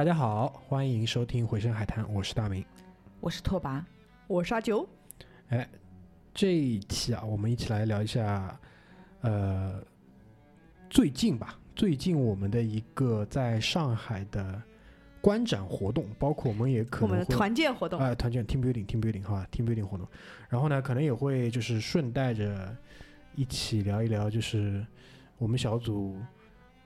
大家好，欢迎收听《回声海滩》，我是大明。我是拓跋，我是阿九。哎，这一期啊，我们一起来聊一下，呃，最近吧，最近我们的一个在上海的观展活动，包括我们也可能我们的团建活动，啊、团建 team building team building 好吧，team building 活动，然后呢，可能也会就是顺带着一起聊一聊，就是我们小组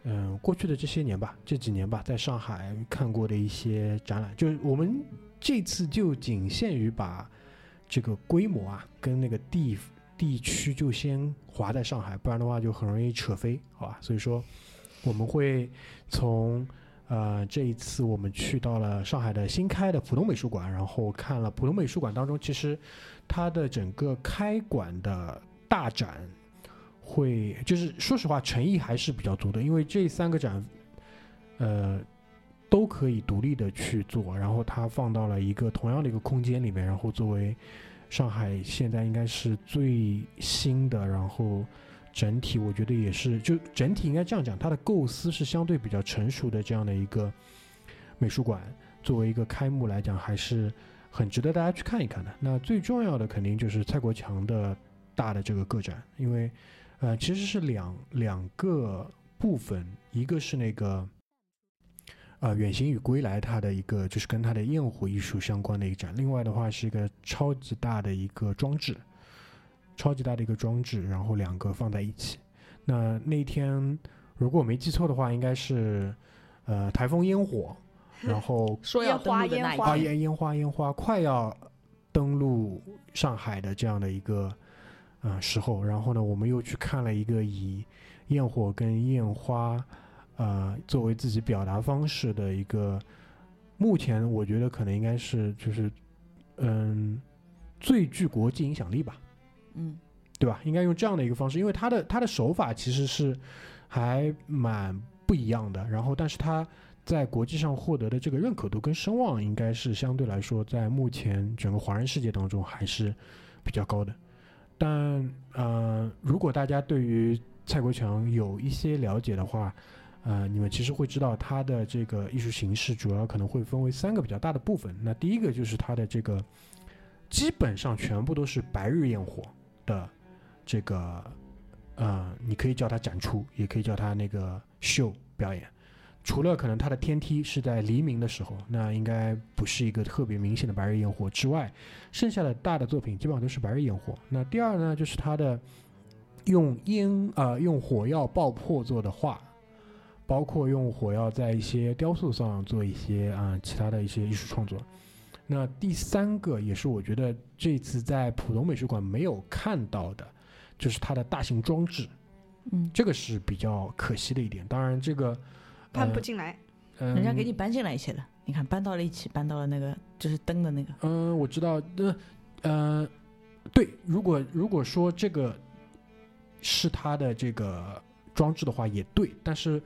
嗯、过去的这些年吧，这几年吧，在上海看过的一些展览，就是我们这次就仅限于把这个规模啊跟那个地地区就先划在上海，不然的话就很容易扯飞，好吧？所以说我们会从呃，这一次我们去到了上海的新开的浦东美术馆，然后看了浦东美术馆当中，其实它的整个开馆的大展会，就是说实话诚意还是比较足的，因为这三个展，呃，都可以独立的去做，然后它放到了一个同样的一个空间里面，然后作为上海现在应该是最新的，然后整体我觉得也是，就整体应该这样讲，它的构思是相对比较成熟的这样的一个美术馆，作为一个开幕来讲，还是很值得大家去看一看的。那最重要的肯定就是蔡国强的大的这个个展，因为呃其实是两两个部分，一个是那个。呃，《远行与归来》它的一个就是跟它的焰火艺术相关的一个展，另外的话是一个超级大的一个装置，超级大的一个装置，然后两个放在一起。那那天如果我没记错的话，应该是呃台风烟火，然后说要登陆的那一烟花烟烟花烟花快要登陆上海的这样的一个呃时候，然后呢，我们又去看了一个以焰火跟焰花呃作为自己表达方式的一个，目前我觉得可能应该是就是嗯最具国际影响力吧。嗯，对吧？应该用这样的一个方式，因为他的他的手法其实是还蛮不一样的。然后，但是他在国际上获得的这个认可度跟声望，应该是相对来说在目前整个华人世界当中还是比较高的。但呃，如果大家对于蔡国强有一些了解的话，呃，你们其实会知道他的这个艺术形式主要可能会分为三个比较大的部分。那第一个就是他的这个基本上全部都是白日焰火。的这个呃，你可以叫它展出，也可以叫它那个秀表演。除了可能它的天梯是在黎明的时候，那应该不是一个特别明显的白日焰火之外，剩下的大的作品基本上都是白日焰火。那第二呢，就是它的用烟呃用火药爆破做的画，包括用火药在一些雕塑上做一些啊、呃其他的一些艺术创作。那第三个也是我觉得这次在浦东美术馆没有看到的，就是它的大型装置，嗯，这个是比较可惜的一点。当然，这个搬不进来。呃、人家给你搬进来一些了，你看搬到了一起，搬到了那个就是灯的那个，嗯、我知道，那呃，对，如果如果说这个是他的这个装置的话，也对。但是，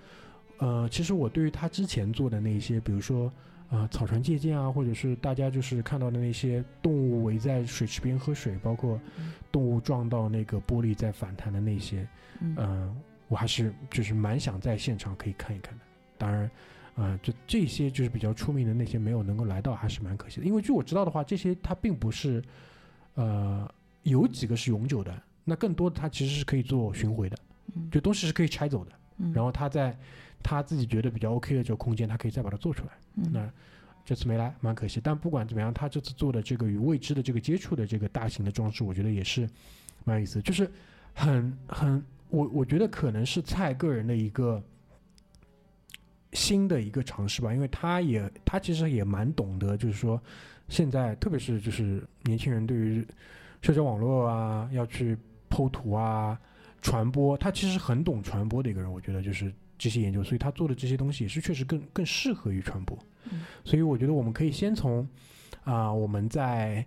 呃，其实我对于他之前做的那些，比如说啊、草船借箭啊，或者是大家就是看到的那些动物围在水池边喝水，包括嗯动物撞到那个玻璃在反弹的那些，嗯，嗯、我还是就是蛮想在现场可以看一看的。当然，呃，就这些就是比较出名的那些没有能够来到，还是蛮可惜的。因为据我知道的话，这些它并不是，呃，有几个是永久的，那更多的它其实是可以做巡回的，嗯就东西是可以拆走的。嗯然后他在他自己觉得比较 OK 的这个空间，他可以再把它做出来。嗯那这次没来，蛮可惜。但不管怎么样，他这次做的这个与未知的这个接触的这个大型的装置，我觉得也是蛮有意思，就是很很，我我觉得可能是蔡个人的一个新的一个尝试吧，因为他也他其实也蛮懂得，就是说现在特别是就是年轻人对于社交网络啊要去剖图啊传播，他其实很懂传播的一个人，我觉得就是这些研究，所以他做的这些东西也是确实更更适合于传播。嗯所以我觉得我们可以先从啊、我们在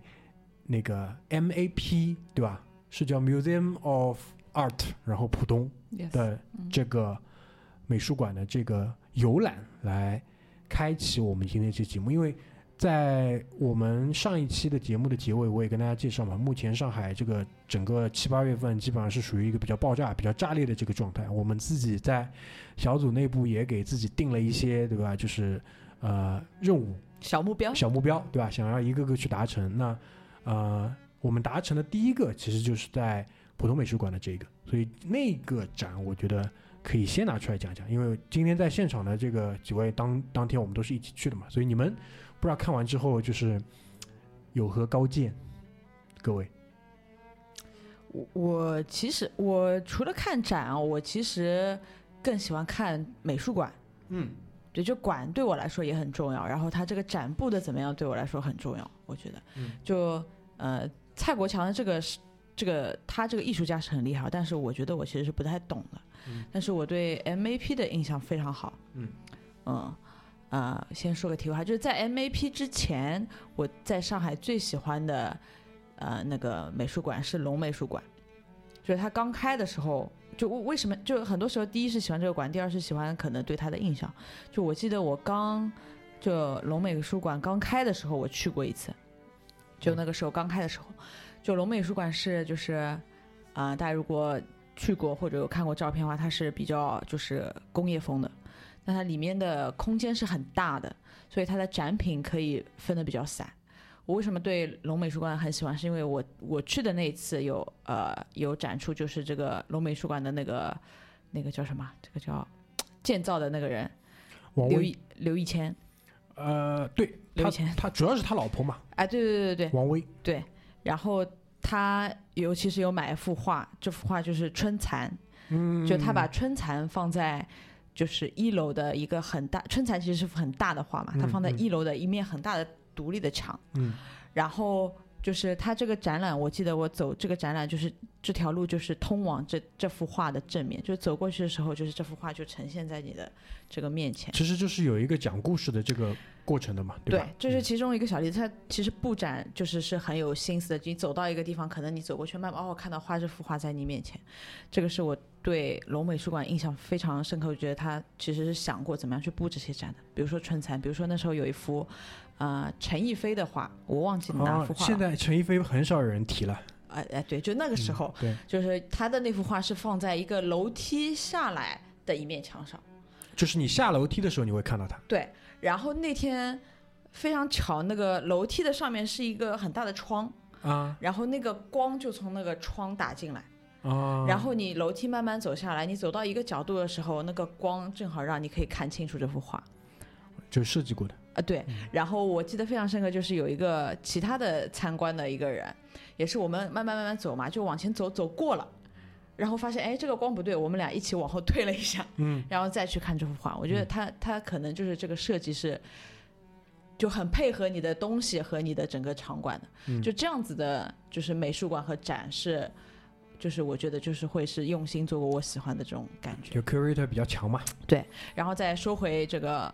那个 MAP 对吧？是叫 Museum of Art，然后浦东的嗯这个美术馆的这个游览来开启我们今天这期节目，因为在我们上一期的节目的结尾，我也跟大家介绍嘛，目前上海这个整个七八月份基本上是属于一个比较爆炸、比较炸裂的这个状态。我们自己在小组内部也给自己定了一些，对吧？就是呃任务小目标，小目标，对吧？想要一个个去达成。那呃，我们达成的第一个其实就是在浦东美术馆的这个，所以那个展我觉得可以先拿出来讲讲，因为今天在现场的这个几位当当天我们都是一起去的嘛，所以你们不知道看完之后就是有何高见，各位。我我其实我除了看展啊，我其实更喜欢看美术馆。嗯，对，就馆对我来说也很重要，然后它这个展布的怎么样对我来说很重要，我觉得。嗯就呃，蔡国强的这个是这个他这个艺术家是很厉害，但是我觉得我其实是不太懂的。嗯但是我对 MAP 的印象非常好。嗯嗯啊、先说个题外话，就是在 MAP 之前，我在上海最喜欢的呃那个美术馆是龙美术馆，就是他刚开的时候。就为为什么？就很多时候，第一是喜欢这个馆，第二是喜欢可能对他的印象。就我记得我刚就龙美术馆刚开的时候，我去过一次，就那个时候刚开的时候，就龙美术馆是就是啊、大家如果去过或者有看过照片的话，它是比较就是工业风的，那它里面的空间是很大的，所以它的展品可以分的比较散。我为什么对龙美术馆很喜欢？是因为我我去的那一次有呃有展出，就是这个龙美术馆的那个那个叫什么？这个叫建造的那个人刘王威，一刘一谦。呃，对刘以前他主要是他老婆嘛，哎，对对对对王威。对，然后他尤其是有买一幅画，这幅画就是春蚕，嗯，就他把春蚕放在就是一楼的一个很大，春蚕其实是幅很大的画嘛，它嗯嗯放在一楼的一面很大的独立的墙，嗯。然后就是他这个展览，我记得我走这个展览，就是这条路就是通往这这幅画的正面，就是走过去的时候，就是这幅画就呈现在你的这个面前。其实就是有一个讲故事的这个过程的嘛，对吧？这是其中一个小例子。它其实布展就是是很有心思的。你走到一个地方，可能你走过去，慢慢哦看到画这幅画在你面前，这个是我对龙美术馆印象非常深刻。我觉得他其实是想过怎么样去布这些展的，比如说春蚕，比如说那时候有一幅呃陈逸飞的画，我忘记哪啊幅，画了。现在陈逸飞很少有人提了，哎哎，对，就那个时嗯候，对，就是他的那幅画是放在一个楼梯下来的一面墙上。就是你下楼梯的时候你会看到他，对，然后那天非常巧，那个楼梯的上面是一个很大的窗，啊然后那个光就从那个窗打进来，啊，然后你楼梯慢慢走下来，你走到一个角度的时候，那个光正好让你可以看清楚这幅画。就设计过的，啊，对，然后我记得非常深刻，就是有一个其他的参观的一个人，也是我们慢慢慢慢走嘛，就往前走，走过了，然后发现哎这个光不对，我们俩一起往后退了一下，嗯，然后再去看这幅画。我觉得嗯他他可能就是这个设计是就很配合你的东西和你的整个场馆的，嗯就这样子的，就是美术馆和展示。就是我觉得就是会是用心做过我喜欢的这种感觉，就 curator 比较强嘛。对然后再说回这个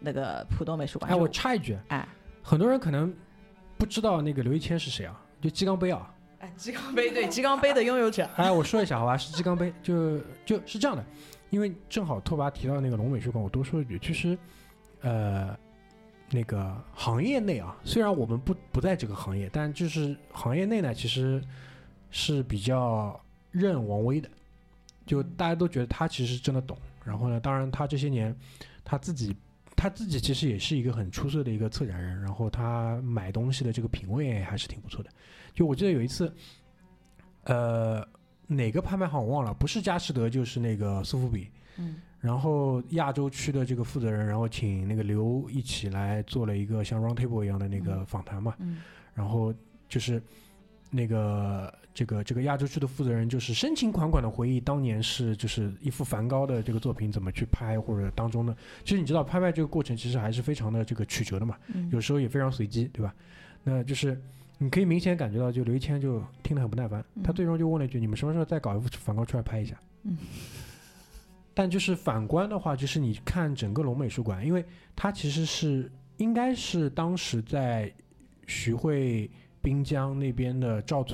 那个浦东美术馆，哎，我插一句，哎很多人可能不知道那个刘一谦是谁啊，就鸡缸杯啊。哎，鸡缸杯对鸡缸杯的拥有者，哎，我说一下好吧，是鸡缸杯，就就是这样的，因为正好拓跋提到那个龙美术馆，我多说一句，其实，呃，那个行业内啊，虽然我们不不在这个行业，但就是行业内呢，其实是比较认王威的，就大家都觉得他其实真的懂。然后呢，当然他这些年他自己他自己其实也是一个很出色的一个策展人，然后他买东西的这个品味还是挺不错的。就我记得有一次，呃，哪个拍卖行我忘了，不是佳士得就是那个苏富比。嗯然后亚洲区的这个负责人，然后请那个刘一起来做了一个像 round table 一样的那个嗯访谈嘛。嗯然后就是那个这个这个亚洲区的负责人，就是深情款款的回忆当年是就是一幅梵高的这个作品怎么去拍，或者当中呢，其实你知道拍卖这个过程其实还是非常的这个曲折的嘛，嗯，有时候也非常随机，对吧？那就是你可以明显感觉到，就刘一谦就听得很不耐烦，他嗯最终就问了一句：“你们什么时候再搞一幅梵高出来拍一下？”嗯。但就是反观的话，就是你看整个龙美术馆，因为它其实是应该是当时在徐汇滨江那边的造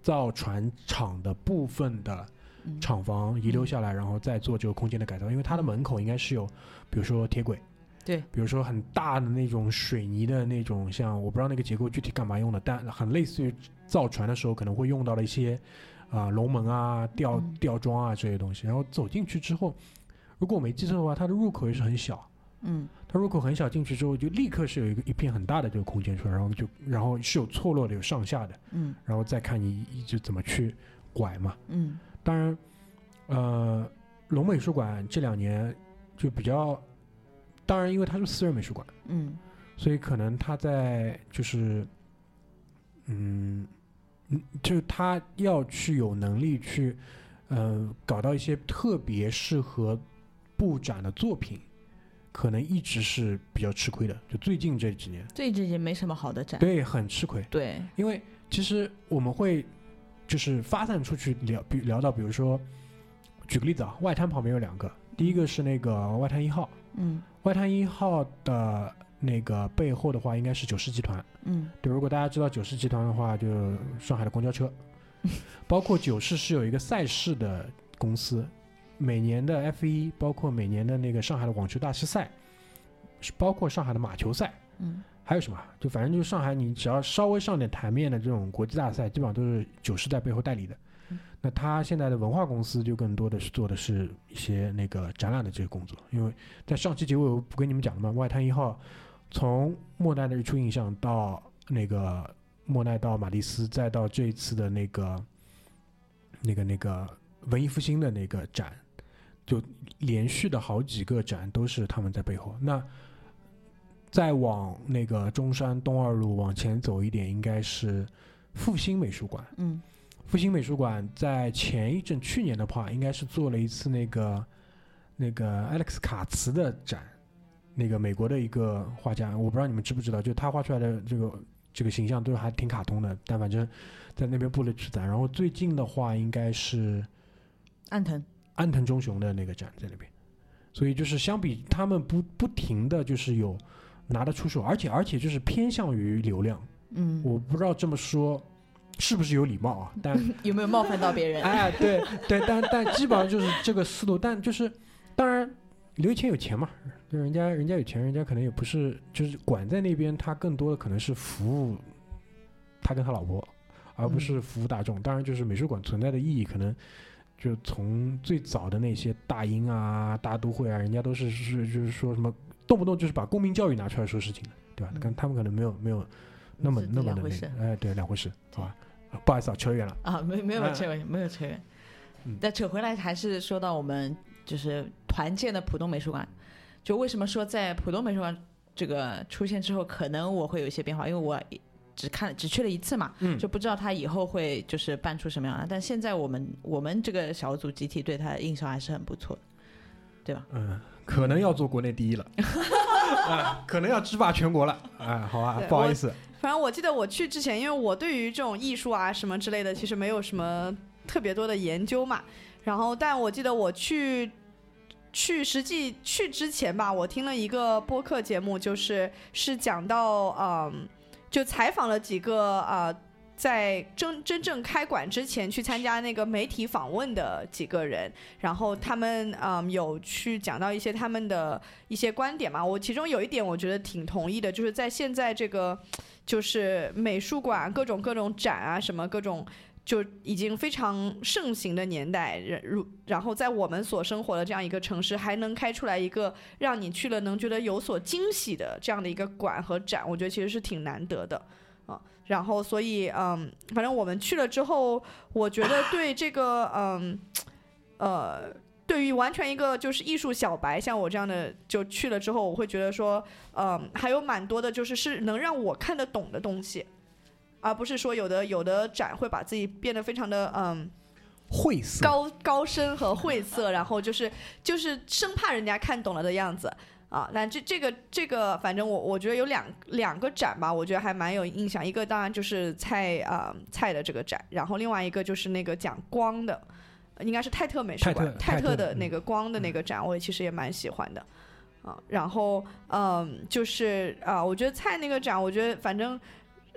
造船厂的部分的嗯。厂房遗留下来，然后再做这个空间的改造。因为它的门口应该是有，比如说铁轨，对，比如说很大的那种水泥的那种，像我不知道那个结构具体干嘛用的，但很类似于造船的时候可能会用到的一些啊、龙门啊、吊嗯。吊装啊这些东西。然后走进去之后，如果我没记错的话，它的入口也是很小，嗯它入口很小，进去之后就立刻是有一个一片很大的这个空间出来，然后就然后是有错落的，有上下的，嗯然后再看你一直怎么去拐嘛。嗯当然，呃，龙美术馆这两年就比较，当然因为它是私人美术馆，嗯所以可能他在就是，嗯，嗯，就是他要去有能力去，呃，搞到一些特别适合布展的作品，可能一直是比较吃亏的。就最近这几年，最近也没什么好的展。对，很吃亏。对，因为其实我们会就是发散出去聊，比聊到比如说，举个例子啊，外滩旁边有两个，第一个是那个外滩一号，嗯外滩一号的那个背后的话，应该是九世集团。嗯对，如果大家知道九世集团的话，就上海的公交车，包括九世是有一个赛事的公司，每年的 F 一，包括每年的那个上海的网球大师赛，是包括上海的马球赛，嗯还有什么？就反正就是上海，你只要稍微上点台面的这种国际大赛，基本上都是九世在背后代理的嗯。那他现在的文化公司就更多的是做的是一些那个展览的这个工作，因为在上期结尾我不跟你们讲了吗？外滩一号从莫奈的日出印象到那个莫奈到马蒂斯，再到这一次的那个那个那个文艺复兴的那个展，就连续的好几个展都是他们在背后。那再往那个中山东二路往前走一点，应该是复兴美术馆。嗯复兴美术馆在前一阵去年的话，应该是做了一次那个那个 Alex 卡茨的展，那个美国的一个画家，我不知道你们知不知道，就他画出来的这个这个形象都是还挺卡通的，但反正在那边布了去展。然后最近的话，应该是安藤。安藤忠雄的那个展在那边，所以就是相比他们不不停的就是有拿得出手，而且而且就是偏向于流量，嗯，我不知道这么说是不是有礼貌啊，但有没有冒犯到别人？哎，对对，但但基本上就是这个思路，但就是当然刘一谦有钱嘛，就人家人家有钱，人家可能也不是就是管在那边，他更多的可能是服务他跟他老婆，而不是服务大众。当然，就是美术馆存在的意义，可能就从最早的那些大英啊、大都会啊，人家都是是就是说什么动不动就是把公民教育拿出来说事情的，对吧？嗯跟他们可能没有没有那么那么的回事个，哎，对，两回事，好吧？不好意思啊，扯远了。啊，没没有哎扯远，没有扯远嗯。但扯回来还是说到我们就是团建的浦东美术馆，就为什么说在浦东美术馆这个出现之后，可能我会有一些变化，因为我只看只去了一次嘛，嗯就不知道他以后会就是办出什么样的。但现在我们我们这个小组集体对他的印象还是很不错的，对吧？嗯，可能要做国内第一了，啊，可能要制霸全国了，啊，好吧，不好意思，反正我记得我去之前，因为我对于这种艺术啊什么之类的，其实没有什么特别多的研究嘛。然后，但我记得我去去实际去之前吧，我听了一个播客节目，就是是讲到嗯，就采访了几个啊。在真真正开馆之前去参加那个媒体访问的几个人，然后他们嗯有去讲到一些他们的一些观点嘛。我其中有一点我觉得挺同意的，就是在现在这个就是美术馆各种各种展啊，什么各种就已经非常盛行的年代，然如然后在我们所生活的这样一个城市，还能开出来一个让你去了能觉得有所惊喜的这样的一个馆和展，我觉得其实是挺难得的啊。然后所以嗯，反正我们去了之后，我觉得对这个嗯呃。对于完全一个就是艺术小白，像我这样的，就去了之后，我会觉得说，嗯，还有蛮多的，就是是能让我看得懂的东西，而不是说有的有的展会把自己变得非常的嗯晦涩，高高深和晦涩，然后就是就是生怕人家看懂了的样子啊。那这这个这个，反正我我觉得有两两个展吧，我觉得还蛮有印象。一个当然就是蔡啊、蔡的这个展，然后另外一个就是那个讲光的，应该是泰特美术馆泰特的嗯那个光的那个展，我也其实也蛮喜欢的。啊，然后嗯，就是啊，我觉得蔡那个展，我觉得反正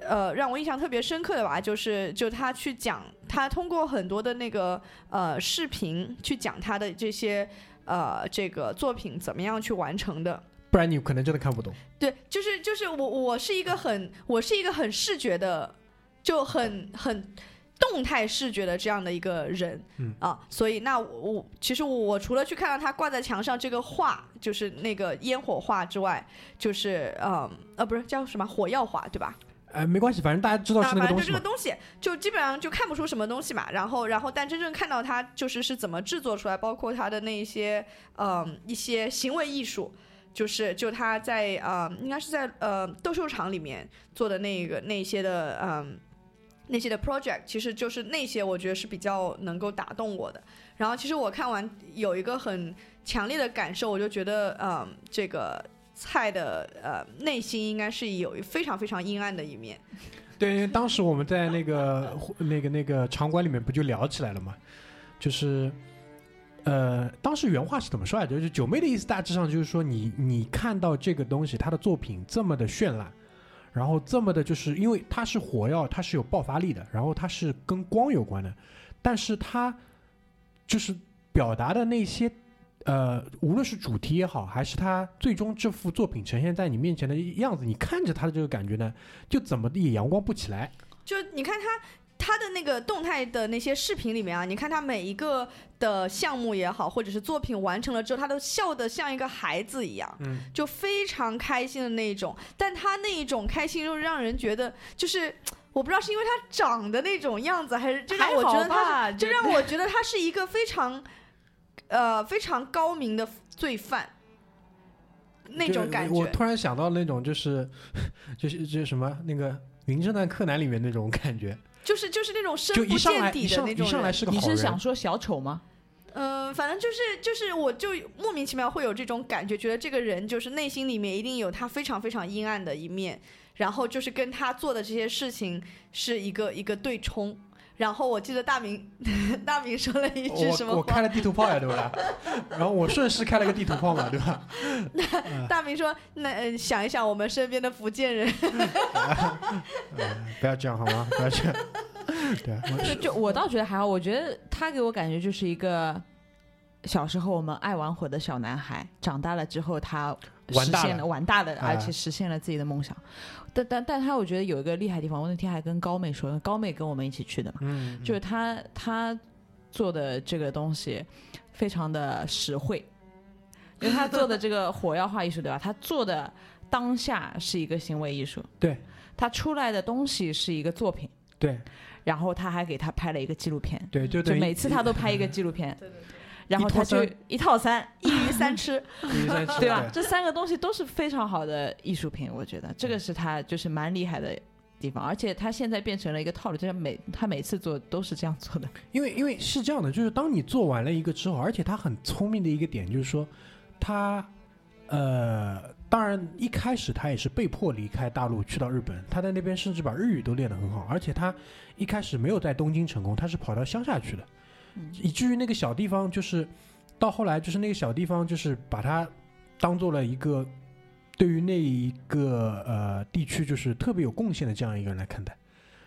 呃，让我印象特别深刻的吧，就是就他去讲，他通过很多的那个呃视频去讲他的这些呃这个作品怎么样去完成的。不然你可能真的看不懂。对，就是就是我我是一个很我是一个很视觉的，就很很动态视觉的这样的一个人，嗯啊，所以那我我其实我除了去看到他挂在墙上这个画，就是那个烟火画之外，就是嗯呃不是叫什么火药画对吧？呃，没关系，反正大家知道啊，是那个东西嘛反正就这个。东西，就基本上就看不出什么东西嘛。然后，然后，但真正看到它就是是怎么制作出来，包括它的那一些嗯一些行为艺术，就是就他在呃应该是在呃斗兽场里面做的那个那些的嗯。那些的 project 其实就是那些，我觉得是比较能够打动我的。然后，其实我看完有一个很强烈的感受，我就觉得，嗯，这个菜的呃内心应该是有非常非常阴暗的一面。对，因为当时我们在那个那个那个场馆里面不就聊起来了嘛，就是。呃，当时原话是怎么说来着？就是九妹的意思，大致上就是说你，你看到这个东西，它的作品这么的绚烂，然后这么的，就是因为它是火药，它是有爆发力的，然后它是跟光有关的，但是它就是表达的那些，呃，无论是主题也好，还是他最终这幅作品呈现在你面前的样子，你看着他的这个感觉呢，就怎么地也阳光不起来。就你看他他的那个动态的那些视频里面啊，你看他每一个的项目也好，或者是作品完成了之后，他都笑得像一个孩子一样，嗯，就非常开心的那一种。但他那一种开心，又让人觉得就是。我不知道是因为他长的那种样子，还是就让我觉得他就让我觉得他是一个非常，呃，非常高明的罪犯，那种感觉。我突然想到那种就是 就是就是什么那个《名侦探柯南》里面那种感觉，就是就是那种深不见底的那种一上来人。你是个好人，是想说小丑吗？嗯，反正就是就是，我就莫名其妙会有这种感觉，觉得这个人就是内心里面一定有他非常非常阴暗的一面，然后就是跟他做的这些事情是一个一个对冲。然后我记得大明 大明说了一句什么话？我我开了地图炮呀，对吧？然后我顺势开了个地图炮嘛，对吧？那 大明说：“那、呃想一想我们身边的福建人，嗯不要这样好吗？不要这样。对，我就就我倒觉得还好，我觉得他给我感觉就是一个小时候我们爱玩火的小男孩，长大了之后他完大了实现了玩大的，啊而且实现了自己的梦想。但但但他我觉得有一个厉害的地方，我那天还跟高妹说，高妹跟我们一起去的嘛，嗯，就是他他做的这个东西非常的实惠，因为他做的这个 火药画艺术对吧？他做的当下是一个行为艺术，对，他出来的东西是一个作品，对然后他还给他拍了一个纪录片，对，就等于就每次他都拍一个纪录片，然后他就一套三，一鱼三吃。对吧？这三个东西都是非常好的艺术品，我觉得这个是他就是蛮厉害的地方，而且他现在变成了一个套路，就是每他每次做都是这样做的。因为因为是这样的，就是当你做完了一个之后，而且他很聪明的一个点就是说，他呃，当然一开始他也是被迫离开大陆去到日本，他在那边甚至把日语都练得很好，而且他一开始没有在东京成功，他是跑到乡下去的，嗯以至于那个小地方就是到后来就是那个小地方就是把它当做了一个对于那一个呃地区就是特别有贡献的这样一个人来看待，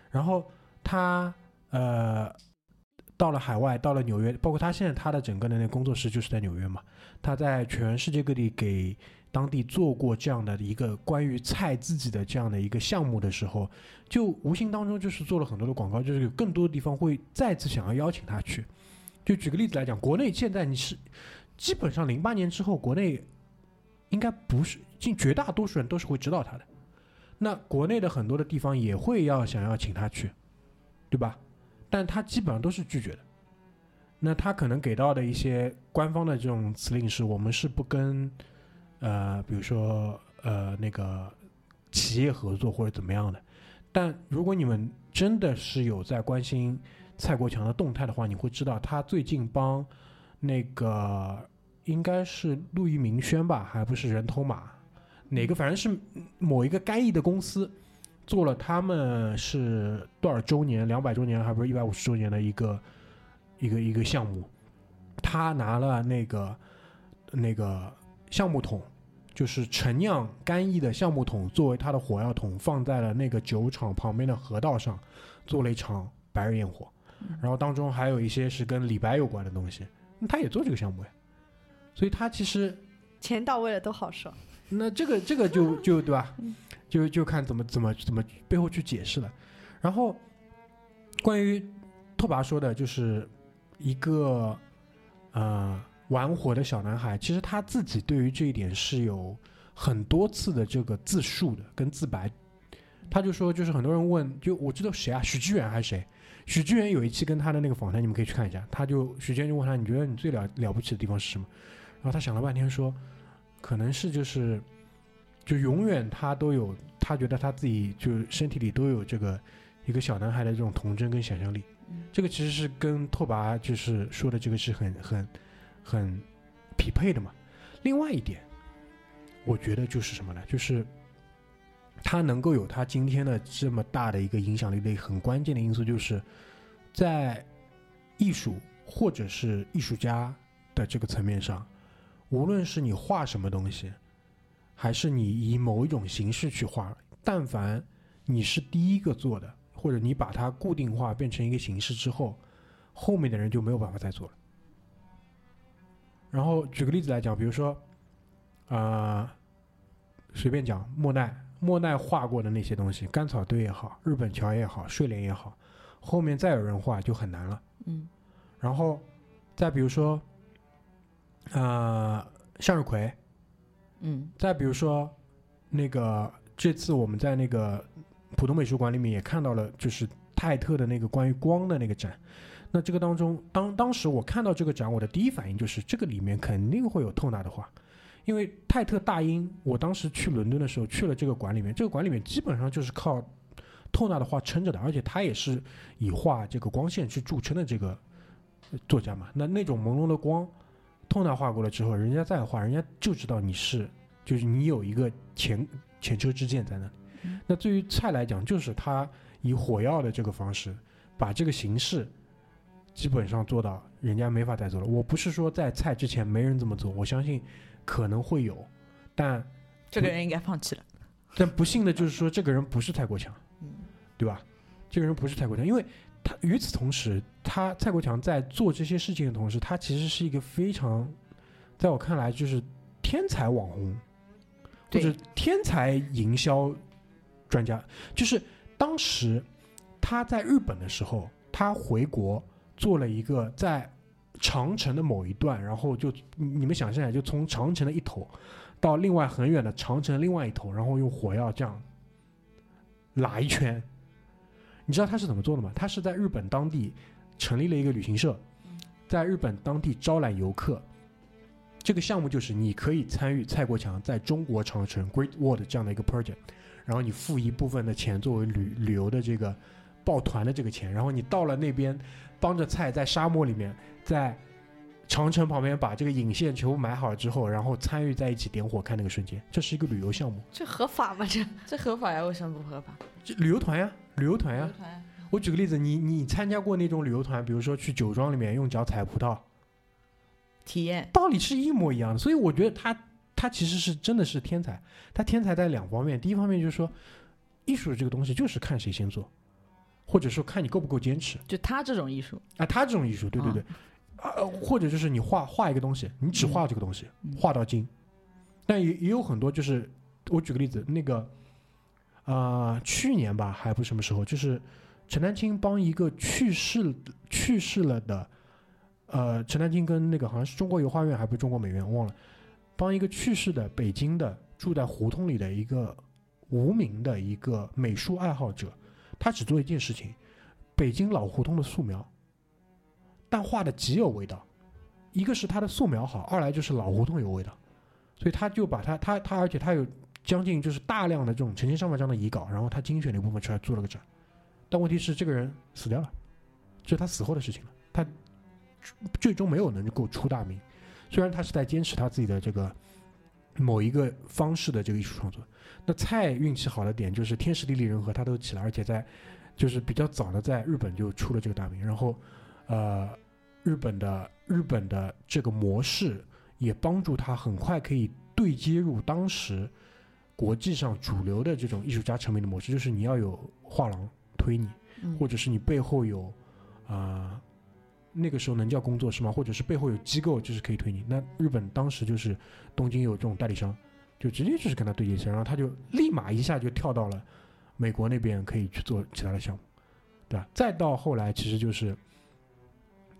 然后他呃到了海外，到了纽约，包括他现在他的整个的那个工作室就是在纽约嘛，他在全世界各地给当地做过这样的一个关于菜自己的这样的一个项目的时候，就无形当中就是做了很多的广告，就是有更多的地方会再次想要邀请他去。就举个例子来讲，国内现在你是基本上零八年之后，国内应该不是，近绝大多数人都是会知道他的。那国内的很多的地方也会要想要请他去，对吧？但他基本上都是拒绝的。那他可能给到的一些官方的这种指令是，我们是不跟呃，比如说呃那个企业合作或者怎么样的。但如果你们真的是有在关心蔡国强的动态的话，你会知道他最近帮那个应该是路易明轩吧，还不是人头马，哪个反正是某一个干邑的公司做了他们是多少周年，两百周年还不是一百五十周年的一个一个一个项目，他拿了那个那个橡木桶，就是陈酿干邑的橡木桶作为他的火药桶，放在了那个酒厂旁边的河道上，做了一场白日焰火，然后当中还有一些是跟李白有关的东西，他也做这个项目呀，所以他其实钱到位了都好说。那这个这个就就对吧？就就看怎么怎么怎么背后去解释了。然后关于拓跋说的就是一个呃玩火的小男孩，其实他自己对于这一点是有很多次的这个自述的跟自白。他就说，就是很多人问，就我知道谁啊，许知远还是谁？许知远有一期跟他的那个访谈，你们可以去看一下。他就许知远就问他，你觉得你最了了不起的地方是什么？然后他想了半天说，可能是就是，就永远他都有，他觉得他自己就身体里都有这个一个小男孩的这种童真跟想象力。这个其实是跟拓跋就是说的这个是很很很匹配的嘛。另外一点，我觉得就是什么呢？就是他能够有他今天的这么大的一个影响力的很关键的因素，就是在艺术或者是艺术家的这个层面上，无论是你画什么东西，还是你以某一种形式去画，但凡你是第一个做的，或者你把它固定化变成一个形式之后，后面的人就没有办法再做了。然后举个例子来讲，比如说，啊、随便讲莫奈，莫奈画过的那些东西，甘草堆也好，日本桥也好，睡莲也好，后面再有人画就很难了。嗯然后再比如说，啊，向日葵，嗯再比如说，那个这次我们在那个浦东美术馆里面也看到了，就是泰特的那个关于光的那个展。那这个当中，当当时我看到这个展，我的第一反应就是这个里面肯定会有透纳的画，因为泰特大英，我当时去伦敦的时候去了这个馆里面，这个馆里面基本上就是靠透纳的画撑着的，而且他也是以画这个光线去著称的这个呃作家嘛。那那种朦胧的光，透纳画过了之后，人家再画，人家就知道你是，就是你有一个前前车之鉴在那里。嗯那对于菜来讲，就是他以火药的这个方式，把这个形式基本上做到人家没法再做了。我不是说在菜之前没人这么做，我相信可能会有，但这个人应该放弃了。但不幸的就是说，这个人不是蔡国强，嗯对吧？这个人不是蔡国强，因为他与此同时，他蔡国强在做这些事情的同时，他其实是一个非常，在我看来就是天才网红，或对者天才营销专家。就是当时他在日本的时候，他回国做了一个在长城的某一段，然后就你们想象一下，就从长城的一头到另外很远的长城另外一头，然后用火药这样拉一圈。你知道他是怎么做的吗？他是在日本当地成立了一个旅行社，在日本当地招揽游客。这个项目就是你可以参与蔡国强在中国长城 Great Wall 的这样的一个 project，然后你付一部分的钱作为旅旅游的这个报团的这个钱，然后你到了那边帮着蔡在沙漠里面，在长城旁边把这个引线全部埋好了之后，然后参与在一起点火看那个瞬间，这是一个旅游项目，这合法吗？这这合法呀？为什么不合法？这旅游团呀，旅游团呀旅游。团我举个例子，你你参加过那种旅游团，比如说去酒庄里面用脚踩葡萄，体验，道理是一模一样的。所以我觉得他他其实是真的是天才，他天才在两方面，第一方面就是说，艺术这个东西就是看谁先做，或者说看你够不够坚持就他这种艺术，啊。他这种艺术，对对对，啊，呃或者就是你画画一个东西，你只画这个东西，嗯画到精。但也也有很多，就是我举个例子，那个，呃，去年吧，还不是什么时候，就是陈丹青帮一个去世去世了的，呃，陈丹青跟那个好像是中国油画院还不是中国美院，忘了，帮一个去世的北京的住在胡同里的一个无名的一个美术爱好者，他只做一件事情，北京老胡同的素描，但画的极有味道。一个是他的素描好，二来就是老胡同有味道，所以他就把他他他，而且他有将近就是大量的这种成千上万张的遗稿，然后他精选了一部分出来做了个展。但问题是这个人死掉了，这是他死后的事情了，他最终没有能够出大名。虽然他是在坚持他自己的这个某一个方式的这个艺术创作，那蔡运气好的点就是天时地利人和他都起了，而且在就是比较早的在日本就出了这个大名，然后呃日本的日本的这个模式也帮助他很快可以对接入当时国际上主流的这种艺术家成名的模式，就是你要有画廊推你，嗯或者是你背后有啊、呃那个时候能叫工作室吗？或者是背后有机构就是可以推你。那日本当时就是东京有这种代理商，就直接就是跟他对接起来，然后他就立马一下就跳到了美国那边可以去做其他的项目。对吧？再到后来，其实就是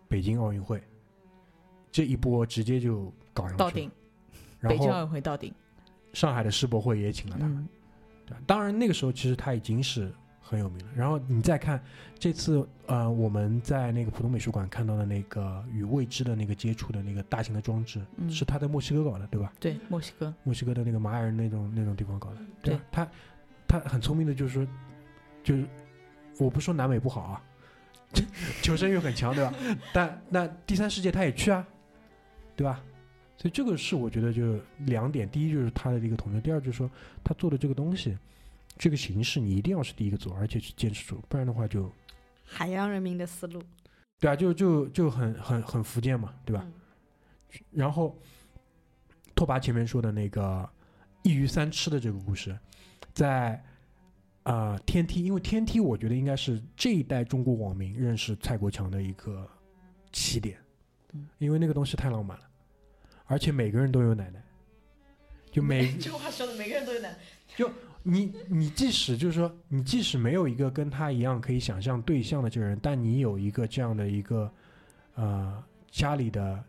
北京奥运会这一波直接就搞上去了到顶，然北京奥后运会到顶。上海的世博会也请了他，嗯，对吧？当然那个时候其实他已经是很有名了。然后你再看这次呃我们在那个浦东美术馆看到的那个与未知的那个接触的那个大型的装置，嗯是他在墨西哥搞的，对吧？对，墨西哥。墨西哥的那个玛雅人那种那种地方搞的，对吧对他他很聪明的，就是说，就是我不说南美不好啊，求生欲很强，对吧？但那第三世界他也去啊，对吧？所以这个是我觉得就两点，第一就是他的一个统一，第二就是说他做的这个东西，这个形式你一定要是第一个做，而且去坚持住，不然的话就海洋人民的思路，对啊，就就就很很很福建嘛，对吧？嗯然后拓跋前面说的那个一鱼三吃的这个故事，在呃天梯，因为天梯我觉得应该是这一代中国网民认识蔡国强的一个起点，嗯因为那个东西太浪漫了，而且每个人都有奶奶，就每 这话说的每个人都有奶奶，就。你你即使就是说，你即使没有一个跟他一样可以想象对象的这个人，但你有一个这样的一个呃家里的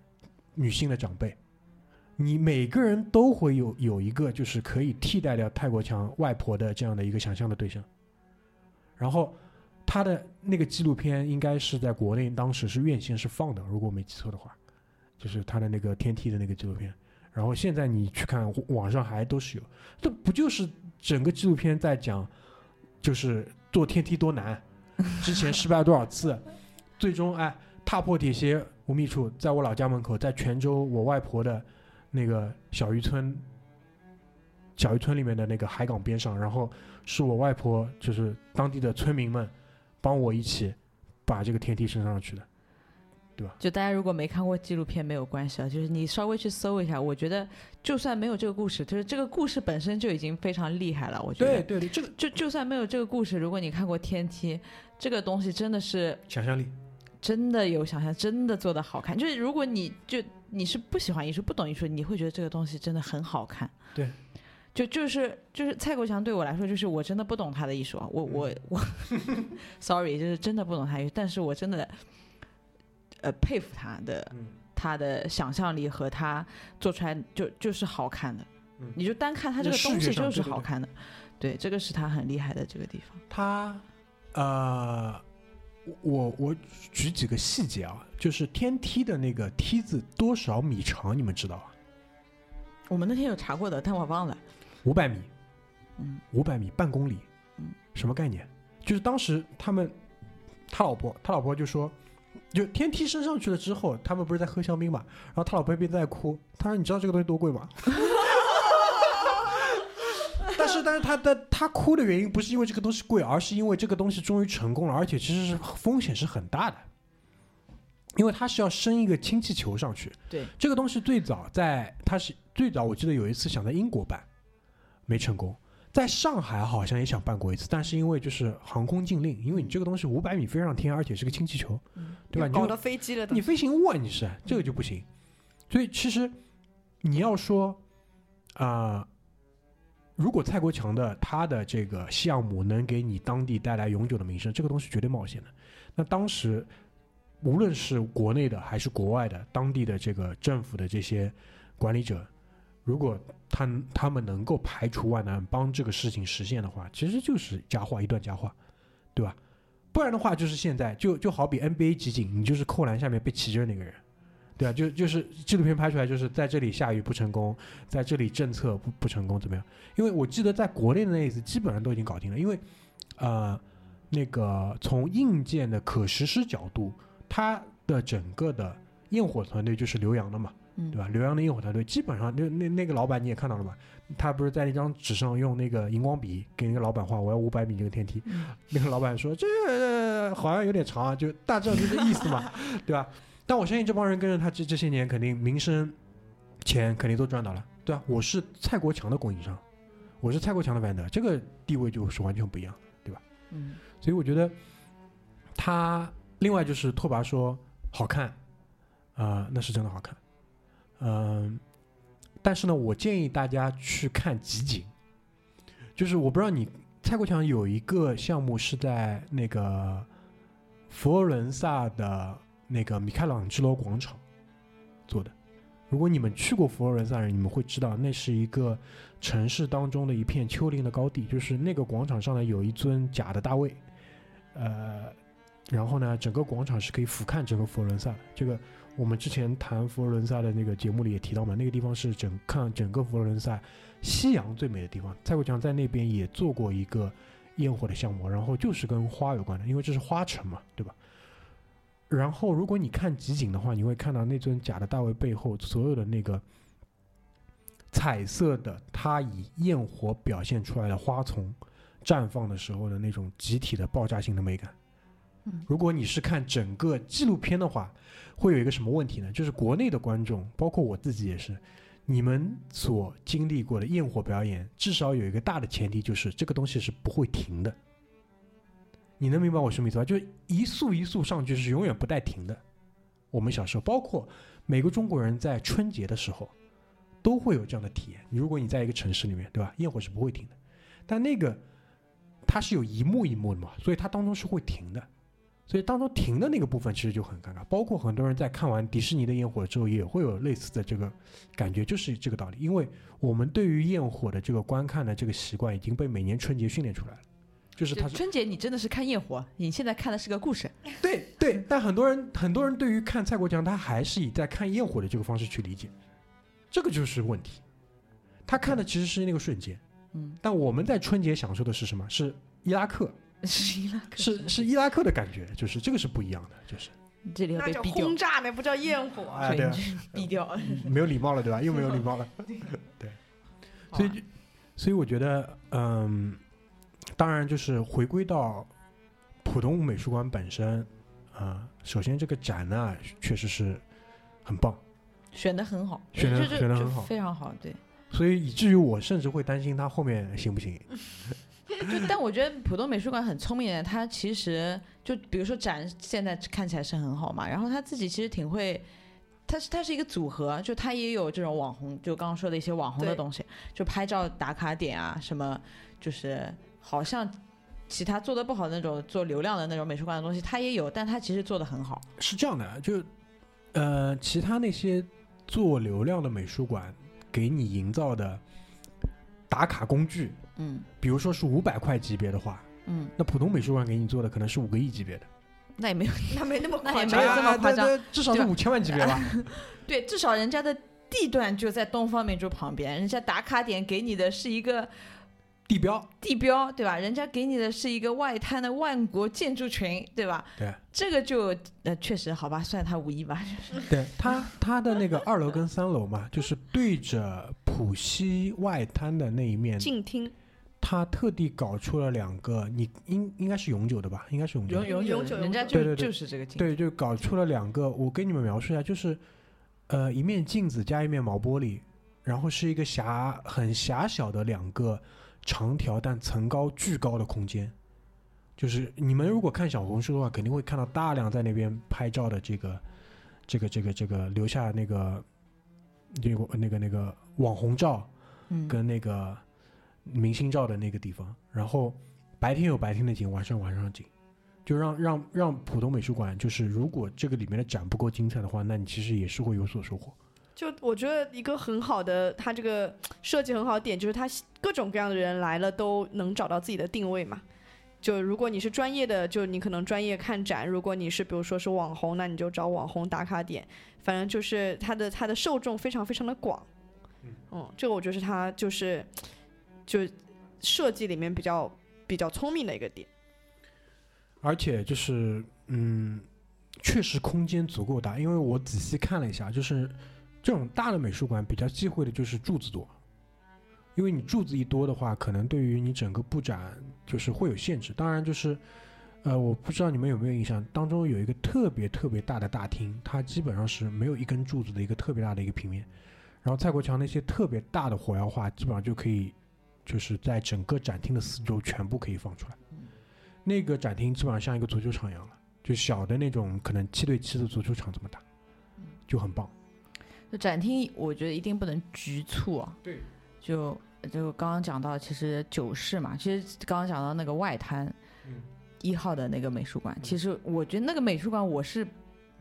女性的长辈，你每个人都会有有一个就是可以替代掉泰国强外婆的这样的一个想象的对象。然后他的那个纪录片应该是在国内当时是院线是放的，如果我没记错的话，就是他的那个天梯的那个纪录片。然后现在你去看网上还都是有，这不就是整个纪录片在讲，就是坐天梯多难，之前失败了多少次，最终哎踏破铁鞋无觅处，在我老家门口，在泉州我外婆的那个小渔村，小渔村里面的那个海港边上，然后是我外婆就是当地的村民们帮我一起把这个天梯升上去的。对吧就大家如果没看过纪录片没有关系啊，就是你稍微去搜一下，我觉得就算没有这个故事，就是这个故事本身就已经非常厉害了。我觉得，对对，这个就就算没有这个故事，如果你看过《天梯》，这个东西真的是想象力，真的有想象，真的做的好看。就是如果你就你是不喜欢艺术、不懂艺术，你会觉得这个东西真的很好看。对。就就是就是蔡国强对我来说，就是我真的不懂他的艺术啊，我我我，sorry，就是真的不懂他艺术，但是我真的，呃，佩服他的嗯他的想象力和他做出来就就是好看的，嗯你就单看他这个东西就是上对对对好看的，对，这个是他很厉害的这个地方。他呃，我我举几个细节啊，就是天梯的那个梯子多少米长，你们知道啊？我们那天有查过的，但我忘了。五百米，嗯五百米，半公里，嗯，什么概念？就是当时他们，他老婆，他老婆就说，就天梯升上去了之后，他们不是在喝香槟嘛，然后他老婆一边在哭，他说：“你知道这个东西多贵吗？” 但是，但是他的他哭的原因不是因为这个东西贵，而是因为这个东西终于成功了，而且其实是风险是很大的，因为它是要升一个氢气球上去。对，这个东西最早在它是最早，我记得有一次想在英国办，没成功。在上海好像也想办过一次，但是因为就是航空禁令，因为你这个东西五百米飞上天，而且是个氢气球，对吧？你搞到飞机了你。飞行物啊，你是这个就不行。所以其实你要说啊、如果蔡国强的他的这个项目能给你当地带来永久的名声，这个东西绝对冒险的。那当时无论是国内的还是国外的当地的这个政府的这些管理者，如果他他们能够排除万难帮这个事情实现的话，其实就是佳话一段佳话，对吧？不然的话，就是现在就就好比 NBA 集锦，你就是扣篮下面被骑着那个人，对啊，就就是纪录片拍出来就是在这里下雨不成功，在这里政策不不成功怎么样？因为我记得在国内的那一次基本上都已经搞定了，因为呃那个从硬件的可实施角度，它的整个的焰火团队就是刘洋的嘛，嗯，对吧？刘洋的焰火团队基本上那那那个老板你也看到了嘛，他不是在那张纸上用那个荧光笔给那个老板画我要五百米这个天梯，嗯 那个老板说这好像有点长啊，就大致上就这意思嘛，对吧？但我相信这帮人跟着他这这些年肯定名声、钱肯定都赚到了，对吧？我是蔡国强的供应商，我是蔡国强的 vendor，这个地位就是完全不一样。对吧嗯所以我觉得他另外就是拓跋说好看，啊、那是真的好看，嗯、但是呢，我建议大家去看集锦，就是我不知道你蔡国强有一个项目是在那个佛罗伦萨的那个米开朗基罗广场做的。如果你们去过佛罗伦萨人，你们会知道那是一个城市当中的一片丘陵的高地，就是那个广场上呢有一尊假的大卫，呃，然后呢整个广场是可以俯瞰整个佛罗伦萨。这个我们之前谈佛罗伦萨的那个节目里也提到嘛，那个地方是整看整个佛罗伦萨夕阳最美的地方。蔡国强在那边也做过一个焰火的项目，然后就是跟花有关的，因为这是花城嘛，对吧？然后如果你看集锦的话，你会看到那尊假的大卫背后所有的那个彩色的，它以焰火表现出来的花丛绽放的时候的那种集体的爆炸性的美感。如果你是看整个纪录片的话，会有一个什么问题呢？就是国内的观众，包括我自己也是，你们所经历过的焰火表演，至少有一个大的前提，就是这个东西是不会停的。你能明白我什么意思吧？就是一束一束上去是永远不带停的。我们小时候，包括每个中国人在春节的时候，都会有这样的体验。如果你在一个城市里面，对吧？焰火是不会停的，但那个它是有一幕一幕的嘛，所以它当中是会停的。所以当中停的那个部分其实就很尴尬。包括很多人在看完迪士尼的焰火之后，也会有类似的这个感觉，就是这个道理。因为我们对于焰火的这个观看的这个习惯已经被每年春节训练出来了，就是它就是春节你真的是看焰火，你现在看的是个故事。对对，但很多人很多人对于看蔡国强，他还是以在看焰火的这个方式去理解，这个就是问题。他看的其实是那个瞬间，嗯，但我们在春节享受的是什么？是伊拉克，是伊拉克，是是伊拉克的感觉，就是这个是不一样的，就是这里要那叫被轰，炸，那不叫焰火。哎对啊，逼掉。没有礼貌了，对吧？又没有礼貌了，对，所以就所以我觉得，嗯，当然就是回归到普通美术馆本身，啊、首先这个展呢确实是很棒。选的很好，选得就就就选的很好非常好。对，所以以至于我甚至会担心他后面行不行。就但我觉得浦东美术馆很聪明的，它其实就比如说展现在看起来是很好嘛，然后他自己其实挺会。它是它是一个组合，就它也有这种网红，就刚刚说的一些网红的东西，就拍照打卡点啊，什么就是好像其他做的不好的那种做流量的那种美术馆的东西，它也有，但它其实做的很好。是这样的，就呃，其他那些做流量的美术馆给你营造的打卡工具，嗯。比如说是五百块级别的话，嗯，那普通美术馆给你做的可能是五个亿级别的，那也没有，那没那么那夸张。也没有这么夸张。至少是五千万级别吧。对，至少人家的地段就在东方明珠旁边，人家打卡点给你的是一个地标，地标，对吧？人家给你的是一个外滩的万国建筑群，对吧？对，这个就呃确实好吧，算他五亿吧。就是。对他他的那个二楼跟三楼嘛，就是对着浦西外滩的那一面，静听，他特地搞出了两个，你应应该是永久的吧？应该是永久的永。永永久人家就永久对对对就是这个镜。对，就搞出了两个，我给你们描述一下，就是，呃，一面镜子加一面毛玻璃，然后是一个狭很狭小的两个长条但层高巨高的空间，就是你们如果看小红书的话，肯定会看到大量在那边拍照的这个这个这个这个留下那个那个那个那个网红照，嗯，跟那个明星照的那个地方，然后白天有白天的景，晚上有晚上的景，就让让让普通美术馆，就是如果这个里面的展不够精彩的话，那你其实也是会有所收获。就我觉得一个很好的，它这个设计很好的点就是它各种各样的人来了都能找到自己的定位嘛。就如果你是专业的，就你可能专业看展；如果你是比如说是网红，那你就找网红打卡点。反正就是它的它的受众非常非常的广。嗯，这个我觉得是它就是就设计里面比较比较聪明的一个点。而且就是嗯，确实空间足够大，因为我仔细看了一下，就是这种大的美术馆比较忌讳的就是柱子多，因为你柱子一多的话，可能对于你整个布展就是会有限制。当然就是。呃，我不知道你们有没有印象，当中有一个特别特别大的大厅，它基本上是没有一根柱子的一个特别大的一个平面。然后蔡国强那些特别大的火药画，基本上就可以，就是在整个展厅的四周全部可以放出来。那个展厅基本上像一个足球场一样了，就小的那种可能七对七的足球场这么大，就很棒。就展厅，我觉得一定不能局促啊。对。就就刚刚讲到，其实九市嘛，其实刚刚讲到那个外滩，嗯一号的那个美术馆，其实我觉得那个美术馆我是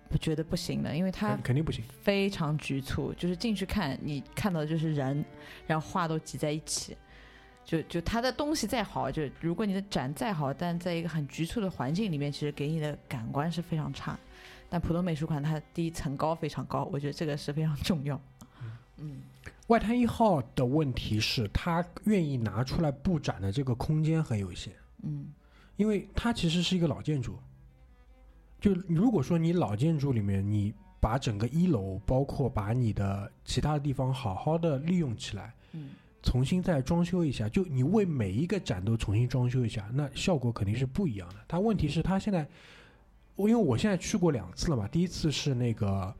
不觉得不行的，因为它肯肯定不行。非常局促，就是进去看，你看到的就是人，然后画都挤在一起。就就它的东西再好，就如果你的展再好，但在一个很局促的环境里面，其实给你的感官是非常差。但浦东美术馆它第一层高非常高，我觉得这个是非常重要。嗯，外滩一号的问题是，他愿意拿出来布展的这个空间很有限。嗯，因为它其实是一个老建筑。就如果说你老建筑里面，你把整个一楼，包括把你的其他的地方好好的利用起来，嗯，重新再装修一下，就你为每一个展都重新装修一下，那效果肯定是不一样的。它问题是它现在，我因为我现在去过两次了嘛，第一次是那个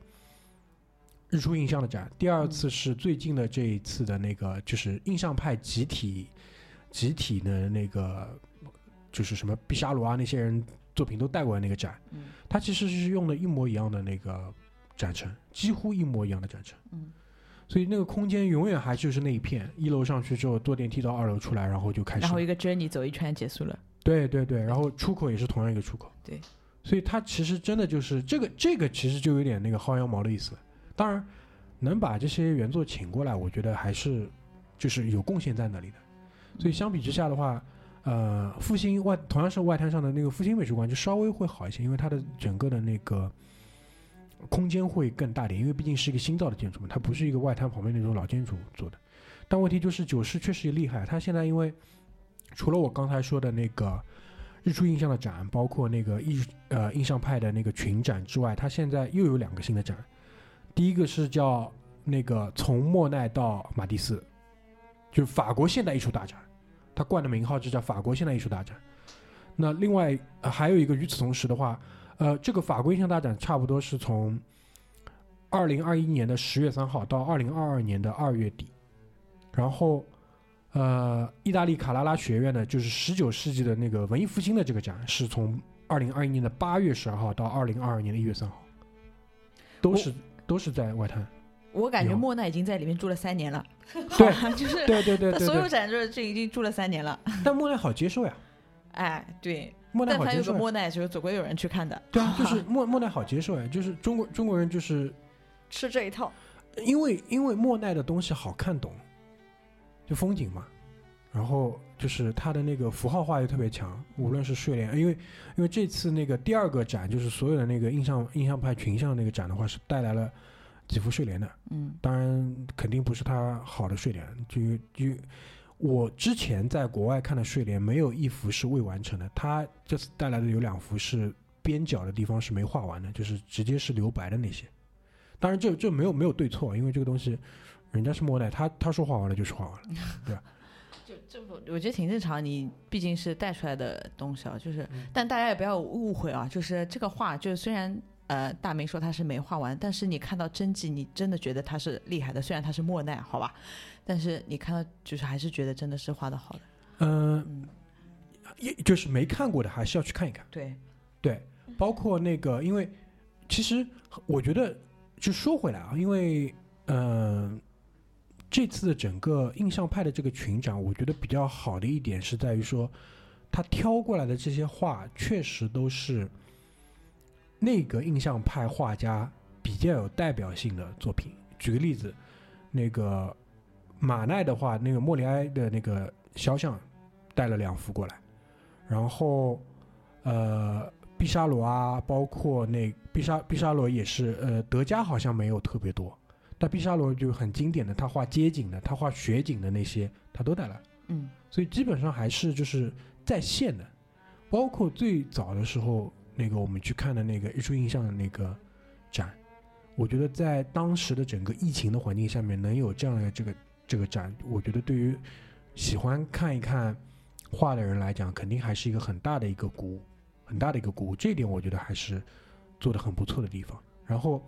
日出印象的展，第二次是最近的这一次的那个就是印象派集体集体的那个就是什么毕沙罗啊那些人作品都带过来那个展，嗯它其实是用的一模一样的那个展陈，几乎一模一样的展陈。嗯所以那个空间永远还就是那一片，一楼上去之后坐电梯到二楼出来，然后就开始然后一个 journey 走一圈结束了。对对对，然后出口也是同样一个出口。对，所以它其实真的就是这个这个其实就有点那个薅羊毛的意思。当然，能把这些原作请过来，我觉得还是就是有贡献在那里的。所以相比之下的话，呃，复兴外同样是外滩上的那个复兴美术馆就稍微会好一些，因为它的整个的那个空间会更大点，因为毕竟是一个新造的建筑嘛，它不是一个外滩旁边那种老建筑做的。但问题就是九世确实也厉害，它现在因为除了我刚才说的那个日出印象的展，包括那个艺呃印象派的那个群展之外，它现在又有两个新的展。第一个是叫那个从莫奈到马蒂斯，就是法国现代艺术大展，它冠的名号就叫法国现代艺术大展。那另外、还有一个与此同时的话，呃，这个法国印象大展差不多是从二零二一年的十月三号到二零二二年的二月底，然后呃，意大利卡拉拉学院呢，就是十九世纪的那个文艺复兴的这个展，是从二零二一年的八月十二号到二零二二年的一月三号，都是都是在外滩。我感觉莫奈已经在里面住了三年了，对就是对对对他对对，所有展就是这已经住了三年了。但莫奈好接受呀，哎，对，莫奈但凡有个。莫奈，就是总归有人去看的。对啊，就 是莫莫奈好接受呀，就是中国中国人就是吃这一套。因为因为莫奈的东西好看懂，就风景嘛，然后就是他的那个符号化又特别强，无论是睡莲，因为因为这次那个第二个展就是所有的那个印象印象派群像那个展的话是带来了几幅睡莲的，嗯当然肯定不是他好的睡莲，就就我之前在国外看的睡莲没有一幅是未完成的，他这次带来的有两幅是边角的地方是没画完的，就是直接是留白的那些。当然这这没有没有对错，因为这个东西人家是莫奈，他他说画完了就是画完了。对吧 就这不，我觉得挺正常。你毕竟是带出来的东西啊，就是，嗯但大家也不要误会啊，就是这个画，就是虽然呃大明说他是没画完，但是你看到真迹，你真的觉得他是厉害的。虽然他是莫奈，好吧，但是你看到就是还是觉得真的是画的好的。嗯、嗯，也就是没看过的还是要去看一看。对，对，包括那个，因为其实我觉得，就说回来啊，因为嗯、呃这次的整个印象派的这个群展，我觉得比较好的一点是在于说，他挑过来的这些画确实都是那个印象派画家比较有代表性的作品。举个例子，那个马奈的话，那个莫里埃的那个肖像带了两幅过来，然后呃，毕沙罗啊，包括那毕沙毕沙罗也是，呃，德加好像没有特别多，但毕沙罗就很经典的，他画街景的，他画雪景的那些，他都带来了，嗯所以基本上还是就是在线的，包括最早的时候，那个我们去看的那个日出印象的那个展，我觉得在当时的整个疫情的环境下面，能有这样的这个这个展，我觉得对于喜欢看一看画的人来讲，肯定还是一个很大的一个鼓舞，很大的一个鼓舞。这一点我觉得还是做的很不错的地方。然后，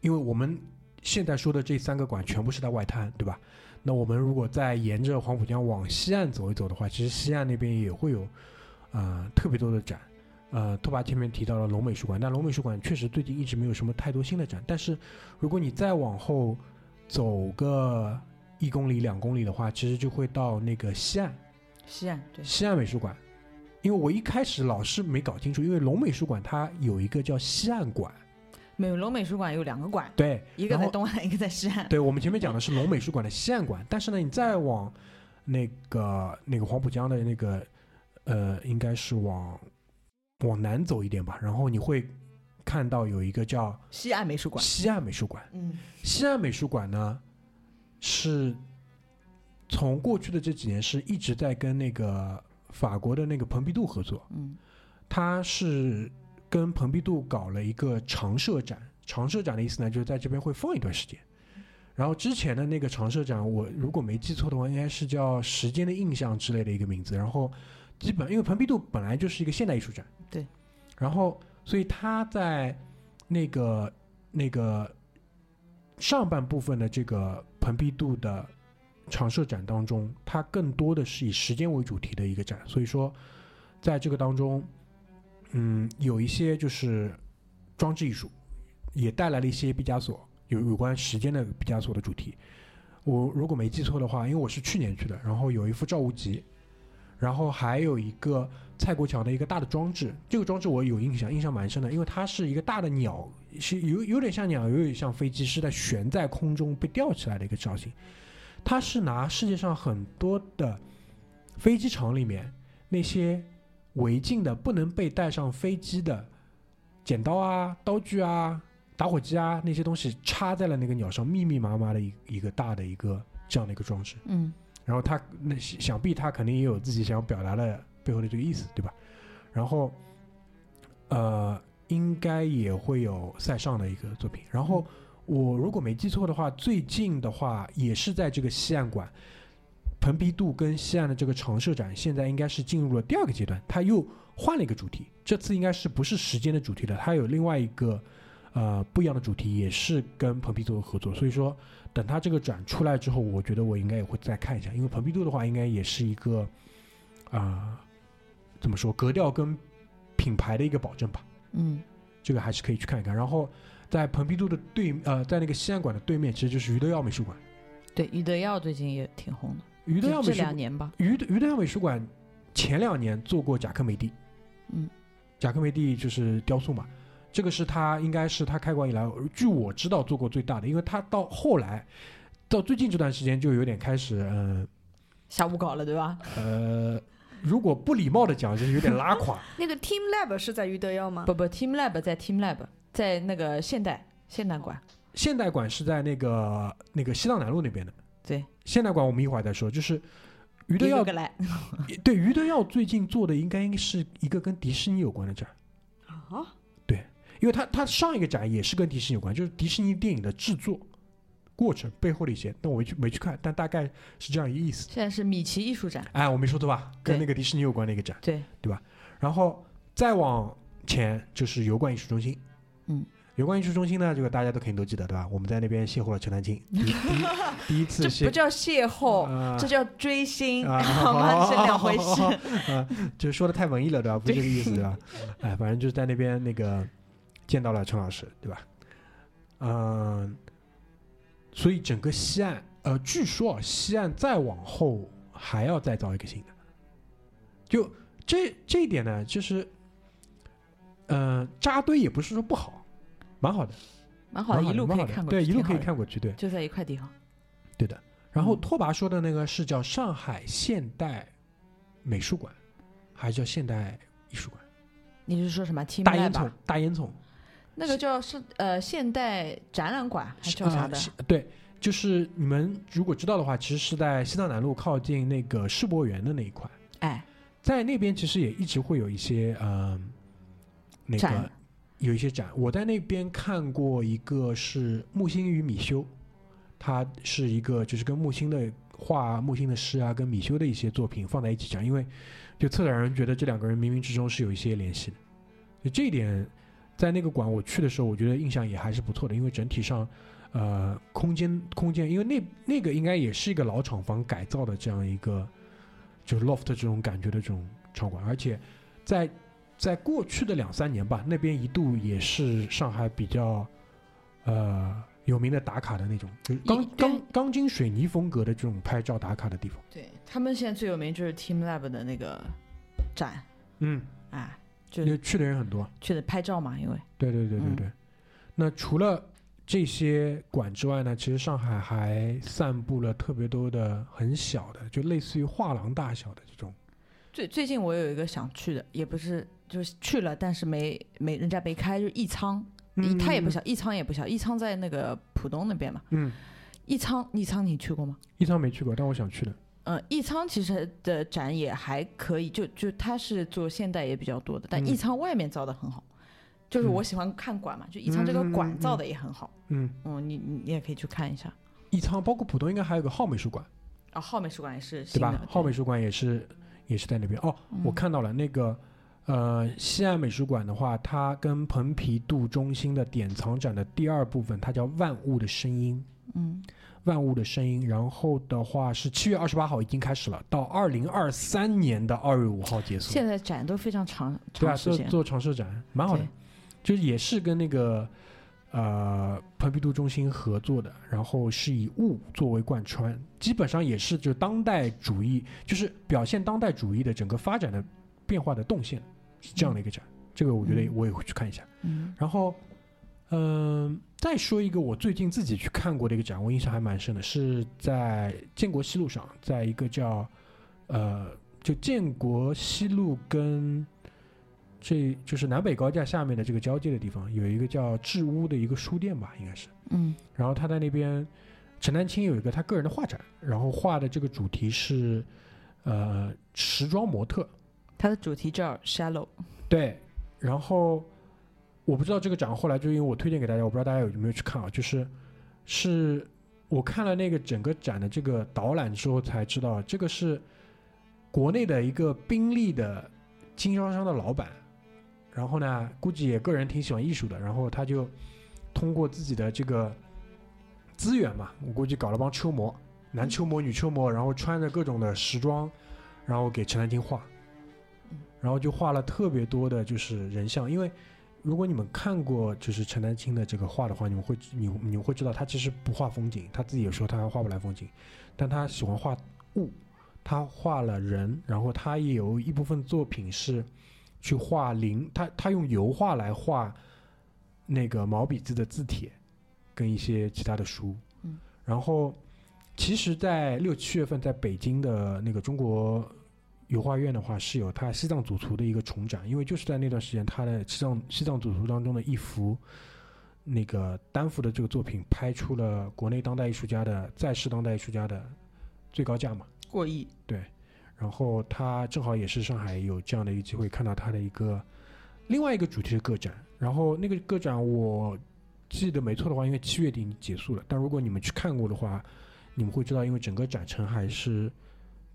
因为我们现在说的这三个馆全部是在外滩，对吧？那我们如果再沿着黄浦江往西岸走一走的话，其实西岸那边也会有呃特别多的展。呃，拓跋前面提到了龙美术馆，但龙美术馆确实最近一直没有什么太多新的展。但是如果你再往后走个一公里、两公里的话，其实就会到那个西岸西岸对，西岸美术馆。因为我一开始老是没搞清楚，因为龙美术馆它有一个叫西岸馆，美龙美术馆有两个馆，对，一个在东岸，一个在西岸。对，我们前面讲的是龙美术馆的西岸馆，但是呢，你再往那个那个黄浦江的那个呃，应该是往往南走一点吧，然后你会看到有一个叫西岸美术馆。西岸美术馆。嗯西岸美术馆呢，是从过去的这几年是一直在跟那个法国的那个蓬皮杜合作，嗯它是跟蓬皮杜搞了一个长设展。长设展的意思呢，就是在这边会放一段时间。然后之前的那个长设展，我如果没记错的话，应该是叫“时间的印象”之类的一个名字。然后基本因为蓬皮杜本来就是一个现代艺术展，对。然后所以他在那个那个上半部分的这个蓬皮杜的常设展当中，它更多的是以时间为主题的一个展。所以说，在这个当中，嗯，有一些就是装置艺术，也带来了一些毕加索有有关时间的毕加索的主题。我如果没记错的话，因为我是去年去的，然后有一幅赵无极，然后还有一个蔡国强的一个大的装置，这个装置我有印象，印象蛮深的，因为它是一个大的鸟，是有有点像鸟，有点像飞机，是在悬在空中被吊起来的一个造型。它是拿世界上很多的飞机场里面那些违禁的、不能被带上飞机的剪刀啊、刀具啊、打火机啊那些东西插在了那个鸟上，密密麻麻的一一个大的一个这样的一个装置。嗯然后他那想必他肯定也有自己想要表达的背后的这个意思，对吧？然后，呃，应该也会有塞尚的一个作品。然后我如果没记错的话，最近的话也是在这个西岸馆，蓬皮杜跟西岸的这个常设展，现在应该是进入了第二个阶段，它又换了一个主题。这次应该是不是时间的主题了，它有另外一个呃不一样的主题，也是跟蓬皮杜合作。所以说，等它这个展出来之后，我觉得我应该也会再看一下，因为蓬皮杜的话，应该也是一个啊、怎么说格调跟品牌的一个保证吧。嗯这个还是可以去看一看。然后在蓬皮杜的对呃，在那个西安馆的对面，其实就是余德耀美术馆。对，余德耀最近也挺红的，余德耀美术两年吧。余德余德耀美术馆前两年做过贾科梅蒂，嗯，贾科梅蒂就是雕塑嘛，这个是他应该是他开馆以来，据我知道做过最大的，因为他到后来到最近这段时间就有点开始嗯下午搞了，对吧？呃如果不礼貌的讲，就是有点拉垮。那个 Team Lab 是在于德耀吗？不不，Team Lab 在 Team Lab，在那个现代现代馆。现代馆是在那个那个西藏南路那边的。对，现代馆我们一会儿再说。就是于德耀。对于德耀最近做的应该是一个跟迪士尼有关的展，啊，因为他他上一个展也是跟迪士尼有关，就是迪士尼电影的制作过程背后的一些。但我没去没去看，但大概是这样一个意思。现在是米奇艺术展。哎，我没说对吧？跟那个迪士尼有关的一个展。对对吧，然后再往前就是油罐艺术中心。嗯，油罐艺术中心呢，这个大家都肯定都记得，对吧？我们在那边邂逅了陈丹青，第一第一次邂这不叫邂逅，啊这叫追星，啊 好吗？是两回事。啊，就是说的太文艺了，对吧？不是这个意思，对吧？哎，反正就是在那边那个见到了陈老师，对吧？嗯，所以整个西岸，呃，据说啊，西岸再往后还要再造一个新的，就这这一点呢，就是，呃，扎堆也不是说不好，蛮好的，蛮好的，一路可以看过去。对，一路可以看过去，对。就在一块地方。对的。然后嗯拓跋说的那个是叫上海现代美术馆，还是叫现代艺术馆？你是说什么大烟囱？，大烟囱那个叫是呃现代展览馆还是叫啥的？呃对，就是你们如果知道的话，其实是在西藏南路靠近那个世博园的那一块，哎，在那边其实也一直会有一些嗯、那个有一些展。我在那边看过一个是木心与米修，他是一个就是跟木心的画、木心的诗啊，跟米修的一些作品放在一起讲，因为就策展人觉得这两个人冥冥之中是有一些联系的，就这一点，在那个馆我去的时候，我觉得印象也还是不错的，因为整体上，呃，空间空间，因为那那个应该也是一个老厂房改造的这样一个，就是 loft 这种感觉的这种场馆，而且在在过去的两三年吧，那边一度也是上海比较呃有名的打卡的那种，就是钢钢钢筋水泥风格的这种拍照打卡的地方。对他们现在最有名就是 Team Lab 的那个展，嗯，哎，就因为去的人很多。去的拍照嘛，因为对对对对嗯对。那除了这些馆之外呢，其实上海还散布了特别多的很小的，就类似于画廊大小的这种。最最近我有一个想去的，也不是就是去了，但是没没人家没开，就是艺仓，嗯它也不小，艺仓也不小，艺仓在那个浦东那边嘛。嗯，艺仓，艺仓你去过吗？艺仓没去过，但我想去的。嗯，艺仓其实的展也还可以，就就它是做现代也比较多的，但嗯艺仓外面造的很好，就是嗯我喜欢看馆嘛，就艺仓这个馆造的也很好，嗯，嗯，你你你也可以去看一下。一仓包括浦东应该还有个浩美术馆，啊，浩美术馆也是对吧？，浩美术馆也是也是在那边。哦，嗯我看到了那个。呃，西岸美术馆的话，它跟蓬皮杜中心的典藏展的第二部分，它叫“万物的声音”。嗯万物的声音，然后的话是七月二十八号已经开始了，到二零二三年的二月五号结束。现在展都非常长对啊，长时间，做做长设展，蛮好的，就是也是跟那个呃蓬皮杜中心合作的，然后是以物作为贯穿，基本上也是就当代主义，就是表现当代主义的整个发展的变化的动线，是这样的一个展。这个我觉得嗯我也会去看一下。嗯然后，嗯、再说一个我最近自己去看过的一个展，我印象还蛮深的，是在建国西路上，在一个叫呃，就建国西路跟这就是南北高架下面的这个交界的地方，有一个叫智屋的一个书店吧，应该是。嗯。然后他在那边，陈丹青有一个他个人的画展，然后画的这个主题是呃时装模特，他的主题叫 Shallow，对，然后我不知道这个展后来就因为我推荐给大家，我不知道大家有没有去看啊，就是是我看了那个整个展的这个导览之后才知道，这个是国内的一个宾利的经销商的老板，然后呢，估计也个人挺喜欢艺术的，然后他就通过自己的这个资源嘛，我估计搞了帮车模，男车模、女车模，然后穿着各种的时装，然后给陈丹青画。然后就画了特别多的就是人像，因为如果你们看过就是陈丹青的这个画的话，你们会你你们会知道他其实不画风景，他自己也说他画不来风景，但他喜欢画物，他画了人，然后他也有一部分作品是去画灵，他他用油画来画那个毛笔字的字帖跟一些其他的书，嗯，然后其实，在六七月份在北京的那个中国。油画院的话是有他西藏主图的一个重展，因为就是在那段时间，他的西藏西藏主图当中的一幅那个单幅的这个作品拍出了国内当代艺术家的在世当代艺术家的最高价嘛。过亿，对然后他正好也是上海有这样的一个机会看到他的一个另外一个主题的个展，然后那个个展我记得没错的话，因为七月底结束了，但如果你们去看过的话，你们会知道，因为整个展陈还是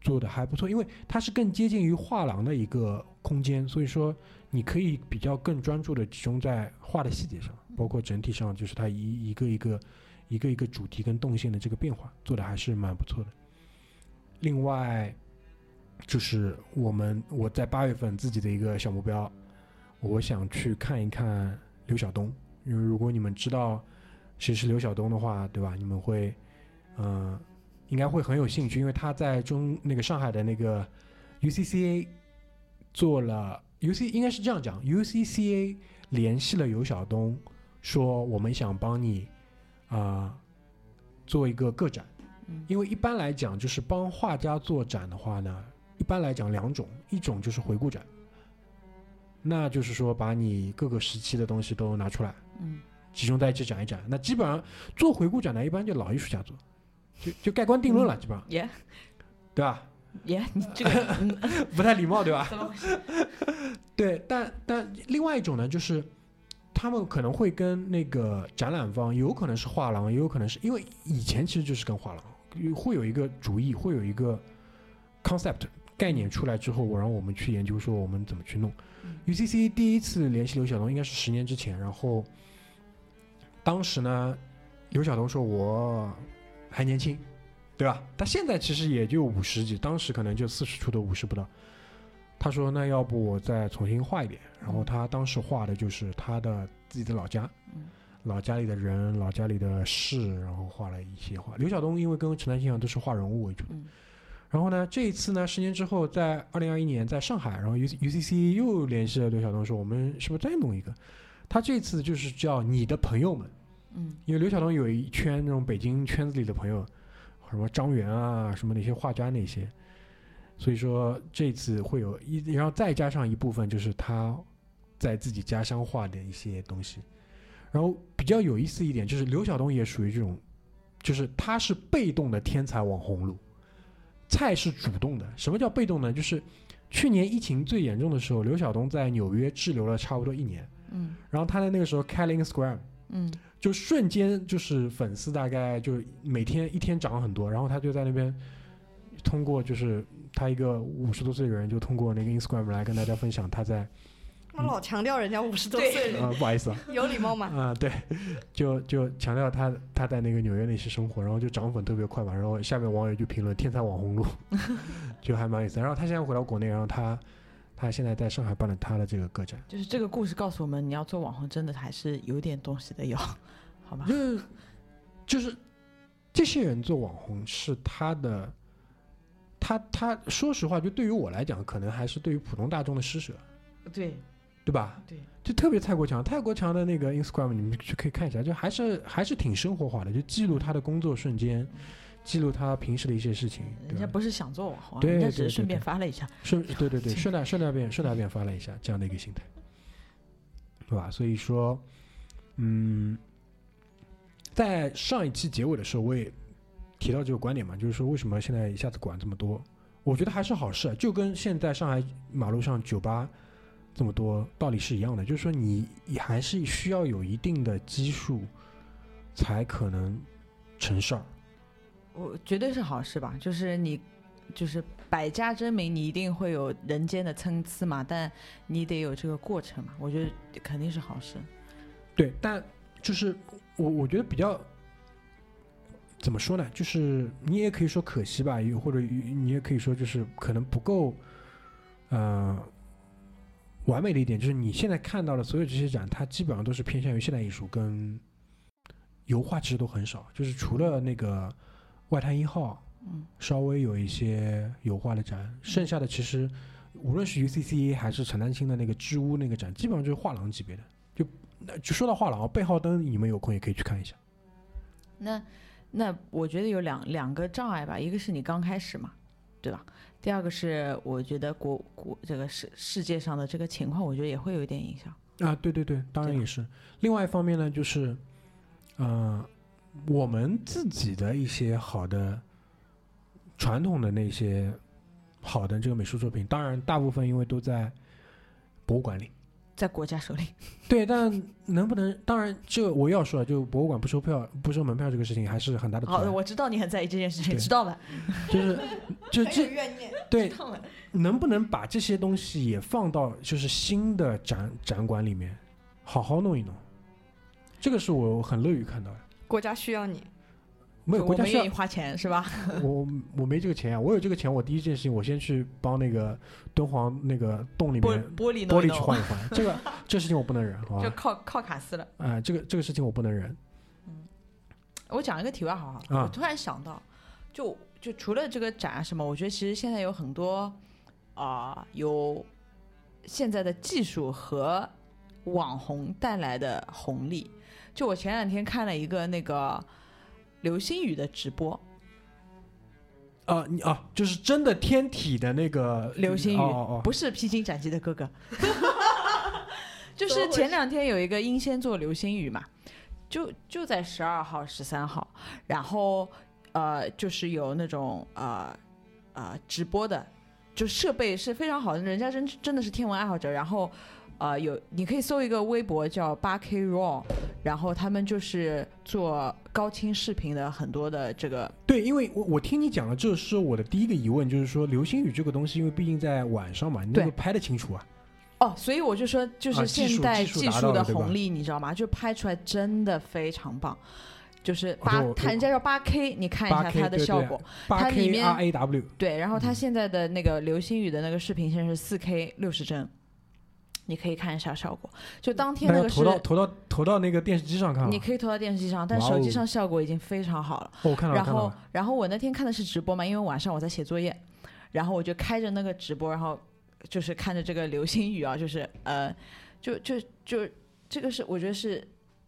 做的还不错，因为它是更接近于画廊的一个空间，所以说你可以比较更专注的集中在画的细节上，包括整体上就是它一一个一个一个一个主题跟动线的这个变化做的还是蛮不错的。另外，就是我们我在八月份自己的一个小目标，我想去看一看刘晓东，因为如果你们知道谁是刘晓东的话，对吧？你们会，嗯、应该会很有兴趣，因为他在中那个上海的那个 UCCA 做了 UC 应该是这样讲，UCCA 联系了尤晓东，说我们想帮你啊、做一个个展。嗯因为一般来讲，就是帮画家做展的话呢，一般来讲两种，一种就是回顾展，那就是说把你各个时期的东西都拿出来，嗯集中在一起展一展。那基本上做回顾展呢，一般就老艺术家做，就就盖棺定论了，基本上，耶对吧？耶，你这个嗯 不太礼貌，对吧？对，但但另外一种呢，就是他们可能会跟那个展览方，有可能是画廊，也有可能是因为以前其实就是跟画廊会有一个主意，会有一个 concept 概念出来之后，我让我们去研究说我们怎么去弄。嗯 UCC 第一次联系刘晓东应该是十年之前，然后当时呢，刘晓东说我还年轻，对吧？他现在其实也就五十几，当时可能就四十出头，五十不到。他说：“那要不我再重新画一遍。”然后他当时画的就是他的自己的老家，嗯老家里的人、老家里的事，然后画了一些画。刘晓东因为跟陈丹青一样都是画人物为主的，嗯然后呢，这一次呢，十年之后，在二零二一年在上海，然后 U UCC 又联系了刘晓东说，我们是不是再弄一个？他这次就是叫你的朋友们，嗯因为刘晓东有一圈那种北京圈子里的朋友，什么张元啊，什么那些画家那些，所以说这次会有一，然后再加上一部分就是他在自己家乡画的一些东西，然后比较有意思一点就是刘晓东也属于这种，就是他是被动的天才网红路，蔡是主动的。什么叫被动呢？就是去年疫情最严重的时候，刘晓东在纽约滞留了差不多一年，嗯然后他在那个时候开了 Instagram。嗯。就瞬间就是粉丝大概就每天一天涨很多，然后他就在那边通过就是他一个五十多岁的人就通过那个 Instagram 来跟大家分享他在他老强调人家五十多岁。了，呃不好意思。啊有礼貌吗？啊、对，就就强调他他在那个纽约那些生活，然后就涨粉特别快嘛，然后下面网友就评论天才网红路，就还蛮有意思。然后他现在回到国内，然后他他现在在上海办了他的这个个展，就是这个故事告诉我们，你要做网红真的还是有点东西的，要 好吗？就是就是这些人做网红是他的，他他说实话，就对于我来讲，可能还是对于普通大众的施舍，对。对吧？对，就特别蔡国强，蔡国强的那个 Instagram 你们去可以看一下，就还是还是挺生活化的，就记录他的工作瞬间，记录他平时的一些事情，人家不是想做网红人家只是顺便发了一下。顺对对对，顺带顺带便顺带便发了一下这样的一个心态，对吧？所以说，嗯，在上一期结尾的时候，我也提到这个观点嘛，就是说为什么现在一下子管这么多？我觉得还是好事，就跟现在上海马路上酒吧这么多道理是一样的，就是说你你还是需要有一定的基数，才可能成事儿。我绝对是好事吧，就是你，就是百家争鸣，你一定会有人间的参差嘛，但你得有这个过程嘛，我觉得肯定是好事。对，但就是我我觉得比较怎么说呢？就是你也可以说可惜吧，又或者你也可以说就是可能不够，呃，完美的一点就是你现在看到的所有这些展，它基本上都是偏向于现代艺术跟油画，其实都很少，就是除了那个外滩一号嗯，稍微有一些油画的展，剩下的其实无论是 UCC 还是陈丹青的那个织屋那个展，基本上就是画廊级别的。就那就说到画廊啊，背号灯你们有空也可以去看一下。那那我觉得有两两个障碍吧，一个是你刚开始嘛，对吧？第二个是我觉得国国这个世世界上的这个情况，我觉得也会有一点影响。啊，对对对，当然也是。另外一方面呢，就是，呃，我们自己的一些好的传统的那些好的这个美术作品，当然大部分因为都在博物馆里。在国家手里，对，但能不能？当然，这我要说，就博物馆不收票、不收门票这个事情还是很大的阻好的，我知道你很在意这件事情，知道吧，就是，就这怨念。对。能不能把这些东西也放到就是新的展展馆里面，好好弄一弄？这个是我很乐于看到的。国家需要你，没有国家愿意花钱是吧？我我没这个钱啊！我有这个钱，我第一件事情我先去帮那个敦煌那个洞里面玻璃玻璃去换一换。这个 这个事情我不能忍，好吧？就靠靠卡斯了。哎、这个这个事情我不能忍。我讲一个题外话哈，啊我突然想到，就就除了这个展啊什么，我觉得其实现在有很多啊、有现在的技术和网红带来的红利。就我前两天看了一个那个流星雨的直播，啊，你啊，就是真的天体的那个流星雨哦哦哦，不是披荆斩棘的哥哥，就是前两天有一个英仙座流星雨嘛，就就在十二号、十三号，然后呃，就是有那种呃呃直播的，就设备是非常好的，人家真真的是天文爱好者，然后。呃，有你可以搜一个微博叫八 K Raw，然后他们就是做高清视频的很多的这个对，因为我我听你讲了，这是我的第一个疑问，就是说流星雨这个东西，因为毕竟在晚上嘛，你那对个拍得清楚啊。哦，所以我就说，就啊是现代技术的红利，你知道吗？就拍出来真的非常棒，就是八，它人家叫八 K，你看一下它的效果，八它里面 R A W，对，然后它嗯现在的那个流星雨的那个视频现在是四 K 六十帧，你可以看一下效果。就当天那个是投到投到投到那个电视机上看了。你可以投到电视机上，但手机上效果已经非常好了。哦我看到了，然后然后我那天看的是直播嘛，因为晚上我在写作业，然后我就开着那个直播，然后就是看着这个流星雨啊，就是呃，就就就这个是我觉得是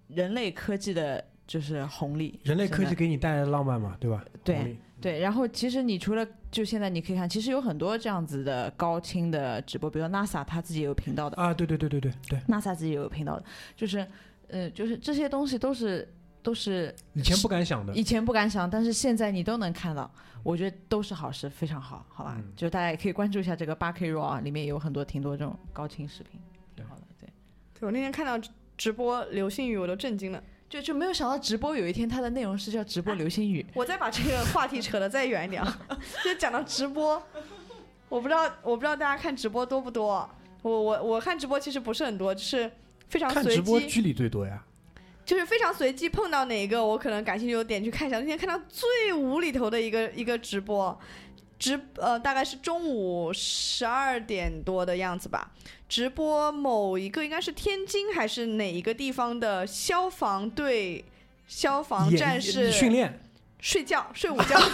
人类科技的，就是红利。人类科技给你带来的浪漫嘛，对吧？对对，然后其实你除了就现在你可以看，其实有很多这样子的高清的直播，比如说 NASA 它自己也有频道的啊，对对对对对对，，NASA 自己也有频道的，就是呃，就是这些东西都是都是以前不敢想的，以前不敢想，但是现在你都能看到，我觉得都是好事，非常好，好吧？嗯就大家也可以关注一下这个八 K RAW 啊，里面有很多挺多这种高清视频，挺好的，对。对我那天看到直播流星雨，我都震惊了。就就没有想到直播有一天它的内容是叫直播流星雨，我再把这个话题扯得再远一点啊，就讲到直播，我不知道我不知道大家看直播多不多，我我我看直播其实不是很多，就是非常随看直播机，剧里最多呀。就是非常随机碰到哪一个我可能感兴趣，我点去看一下。那天看到最无厘头的一个一个直播，直呃大概是中午十二点多的样子吧，直播某一个应该是天津还是哪一个地方的消防队消防战士训练睡觉睡午觉。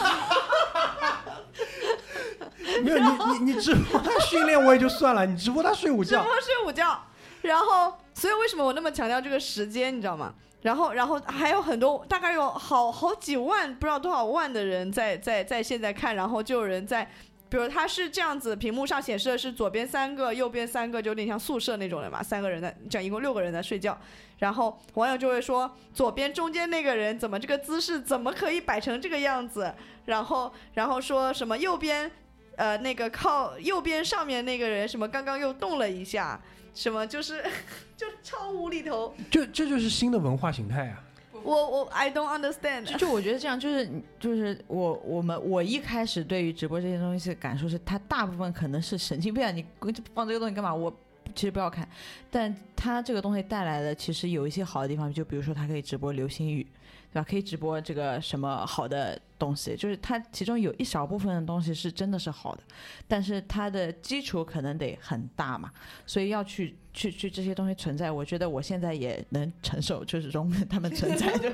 没有你你你直播他训练我也就算了，你直播他睡午觉直播，睡午觉，然后，所以为什么我那么强调这个时间，你知道吗？然后，然后还有很多，大概有好好几万，不知道多少万的人在在在现在看，然后就有人在，比如他是这样子，屏幕上显示的是左边三个，右边三个，就有点像宿舍那种的嘛，三个人在，这样一共六个人在睡觉，然后网友就会说，左边中间那个人怎么这个姿势怎么可以摆成这个样子？然后，然后说什么右边。呃，那个靠右边上面那个人什么刚刚又动了一下，什么就是 就超无厘头。就这就是新的文化形态啊。我我 I don't understand。就就我觉得这样就是就是我我们我一开始对于直播这些东西的感受是，它大部分可能是神经病啊，你放这个东西干嘛？我其实不要看，但它这个东西带来的其实有一些好的地方，就比如说它可以直播流星雨，对吧？可以直播这个什么好的东西，就是它其中有一小部分的东西是真的是好的，但是它的基础可能得很大嘛，所以要去去去这些东西存在，我觉得我现在也能承受，就是容忍他们存在，就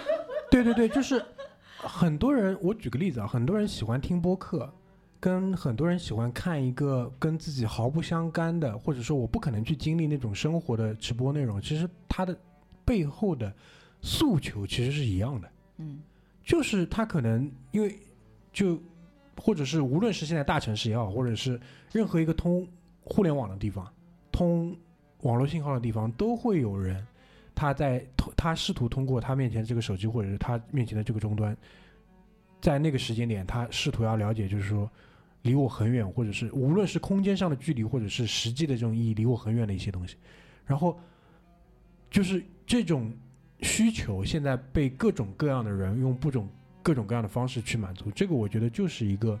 对对对，就是很多人，我举个例子啊，很多人喜欢听播客，跟很多人喜欢看一个跟自己毫不相干的，或者说我不可能去经历那种生活的直播内容，其实它的背后的诉求其实是一样的，嗯。就是他可能因为就或者是无论是现在大城市也好，或者是任何一个通互联网的地方、通网络信号的地方，都会有人他在他试图通过他面前这个手机或者是他面前的这个终端，在那个时间点，他试图要了解，就是说离我很远，或者是无论是空间上的距离，或者是实际的这种意义，离我很远的一些东西，然后就是这种需求现在被各种各样的人用不种各种各样的方式去满足，这个我觉得就是一个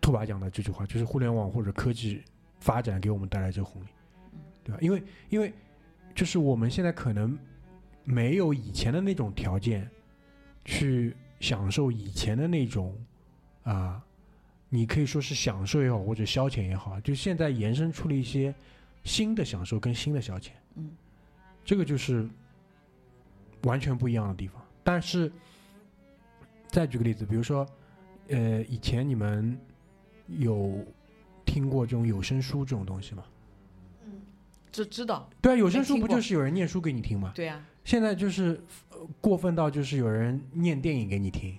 兔爸讲的这句话，就是互联网或者科技发展给我们带来这个红利，对吧？因为因为就是我们现在可能没有以前的那种条件去享受以前的那种啊、你可以说是享受也好，或者消遣也好，就现在延伸出了一些新的享受跟新的消遣。嗯，这个就是完全不一样的地方。但是，再举个例子，比如说，呃，以前你们有听过这种有声书这种东西吗？嗯知知道，对啊，有声书不就是有人念书给你听吗？对啊、现在就是、呃过分到就是有人念电影给你听，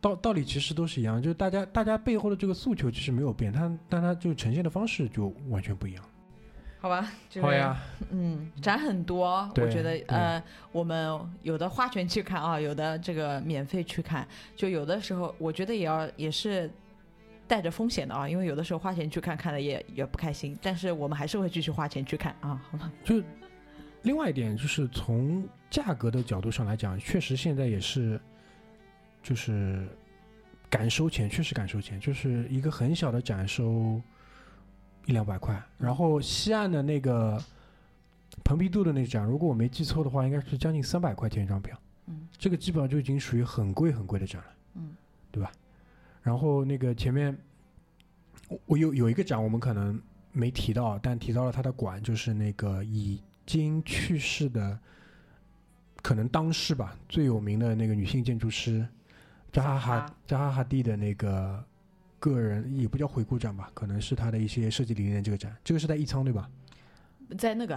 道道理其实都是一样，就是大家大家背后的这个诉求其实没有变，它但它就呈现的方式就完全不一样。好吧，这个好呀，嗯，展很多，我觉得呃，我们有的花钱去看啊，有的这个免费去看，就有的时候我觉得也要也是带着风险的啊，因为有的时候花钱去看看的也也不开心，但是我们还是会继续花钱去看啊，好吗？就另外一点就是从价格的角度上来讲，确实现在也是就是敢收钱，确实敢收钱，就是一个很小的展收一两百块，然后西岸的那个蓬皮杜的那个展，如果我没记错的话，应该是将近三百块钱一张票。嗯这个基本上就已经属于很贵很贵的展了，嗯，对吧？然后那个前面我我有有一个展，我们可能没提到，但提到了它的馆，就是那个已经去世的，可能当世吧最有名的那个女性建筑师扎哈扎哈哈扎哈哈蒂的那个个人也不叫回顾展吧，可能是他的一些设计理念这个展，这个是在一仓对吧？在那个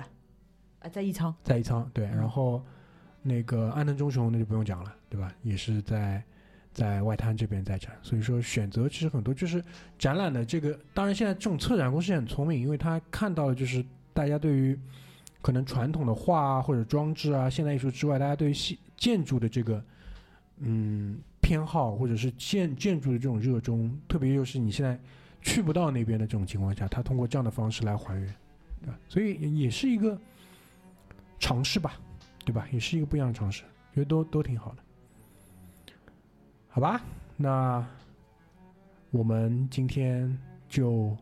啊，在一仓，在一仓对，嗯然后那个安藤忠雄那就不用讲了，对吧？也是在在外滩这边在展，所以说选择其实很多，就是展览的这个，当然现在这种策展公司也很聪明，因为他看到了就是大家对于可能传统的画啊或者装置啊现代艺术之外，大家对于西建筑的这个嗯偏好或者是建建筑的这种热衷，特别又是你现在去不到那边的这种情况下，他通过这样的方式来还原，对吧？所以也是一个尝试吧，对吧？也是一个不一样的尝试，觉得都都挺好的，好吧？那我们今天就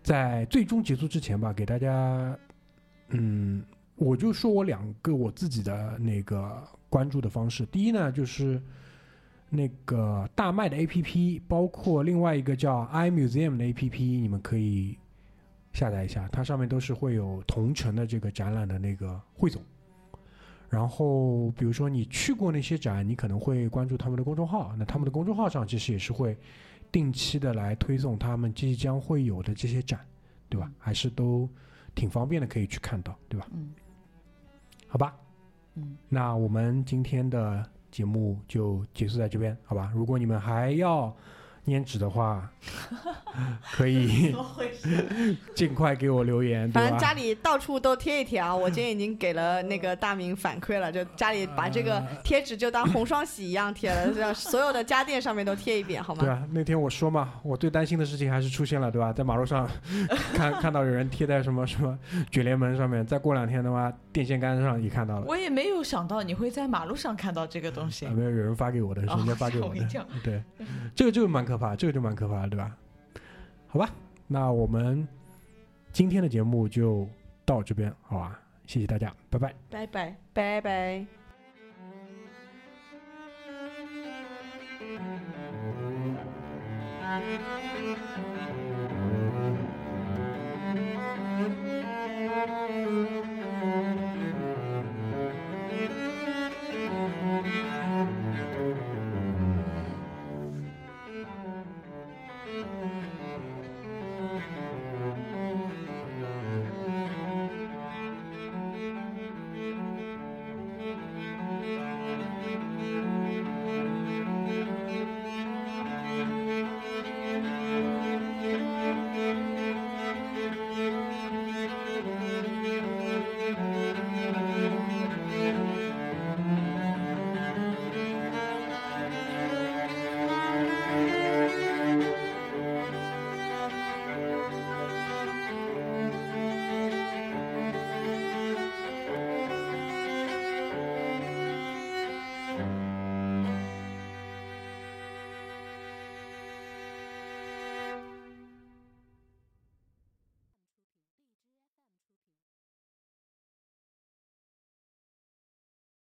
在最终结束之前吧，给大家，嗯，我就说我两个我自己的那个关注的方式。第一呢，就是那个大麦的 APP，包括另外一个叫 iMuseum 的 APP，你们可以下载一下，它上面都是会有同城的这个展览的那个汇总。然后，比如说你去过那些展，你可能会关注他们的公众号。那他们的公众号上其实也是会定期的来推送他们即将会有的这些展，对吧？还是都挺方便的，可以去看到，对吧？嗯好吧，嗯，那我们今天的节目就结束在这边，好吧？如果你们还要粘纸的话，可以 尽快给我留言，反正家？里到处都贴一贴啊！我今天已经给了那个大明反馈了，就家里把这个贴纸就当红双喜一样贴了，这样所有的家电上面都贴一遍，好吗？对啊，那天我说嘛，我最担心的事情还是出现了，对吧？在马路上 看看到有人贴在什么什么卷帘门上面，再过两天的话，电线杆上也看到了。我也没有想到你会在马路上看到这个东西。没有有人发给我的是人家发给我的对这个就蛮可怕这个就蛮可怕的对吧？好吧那我们今天的节目就到这边好吧？谢谢大家拜拜。拜拜拜拜。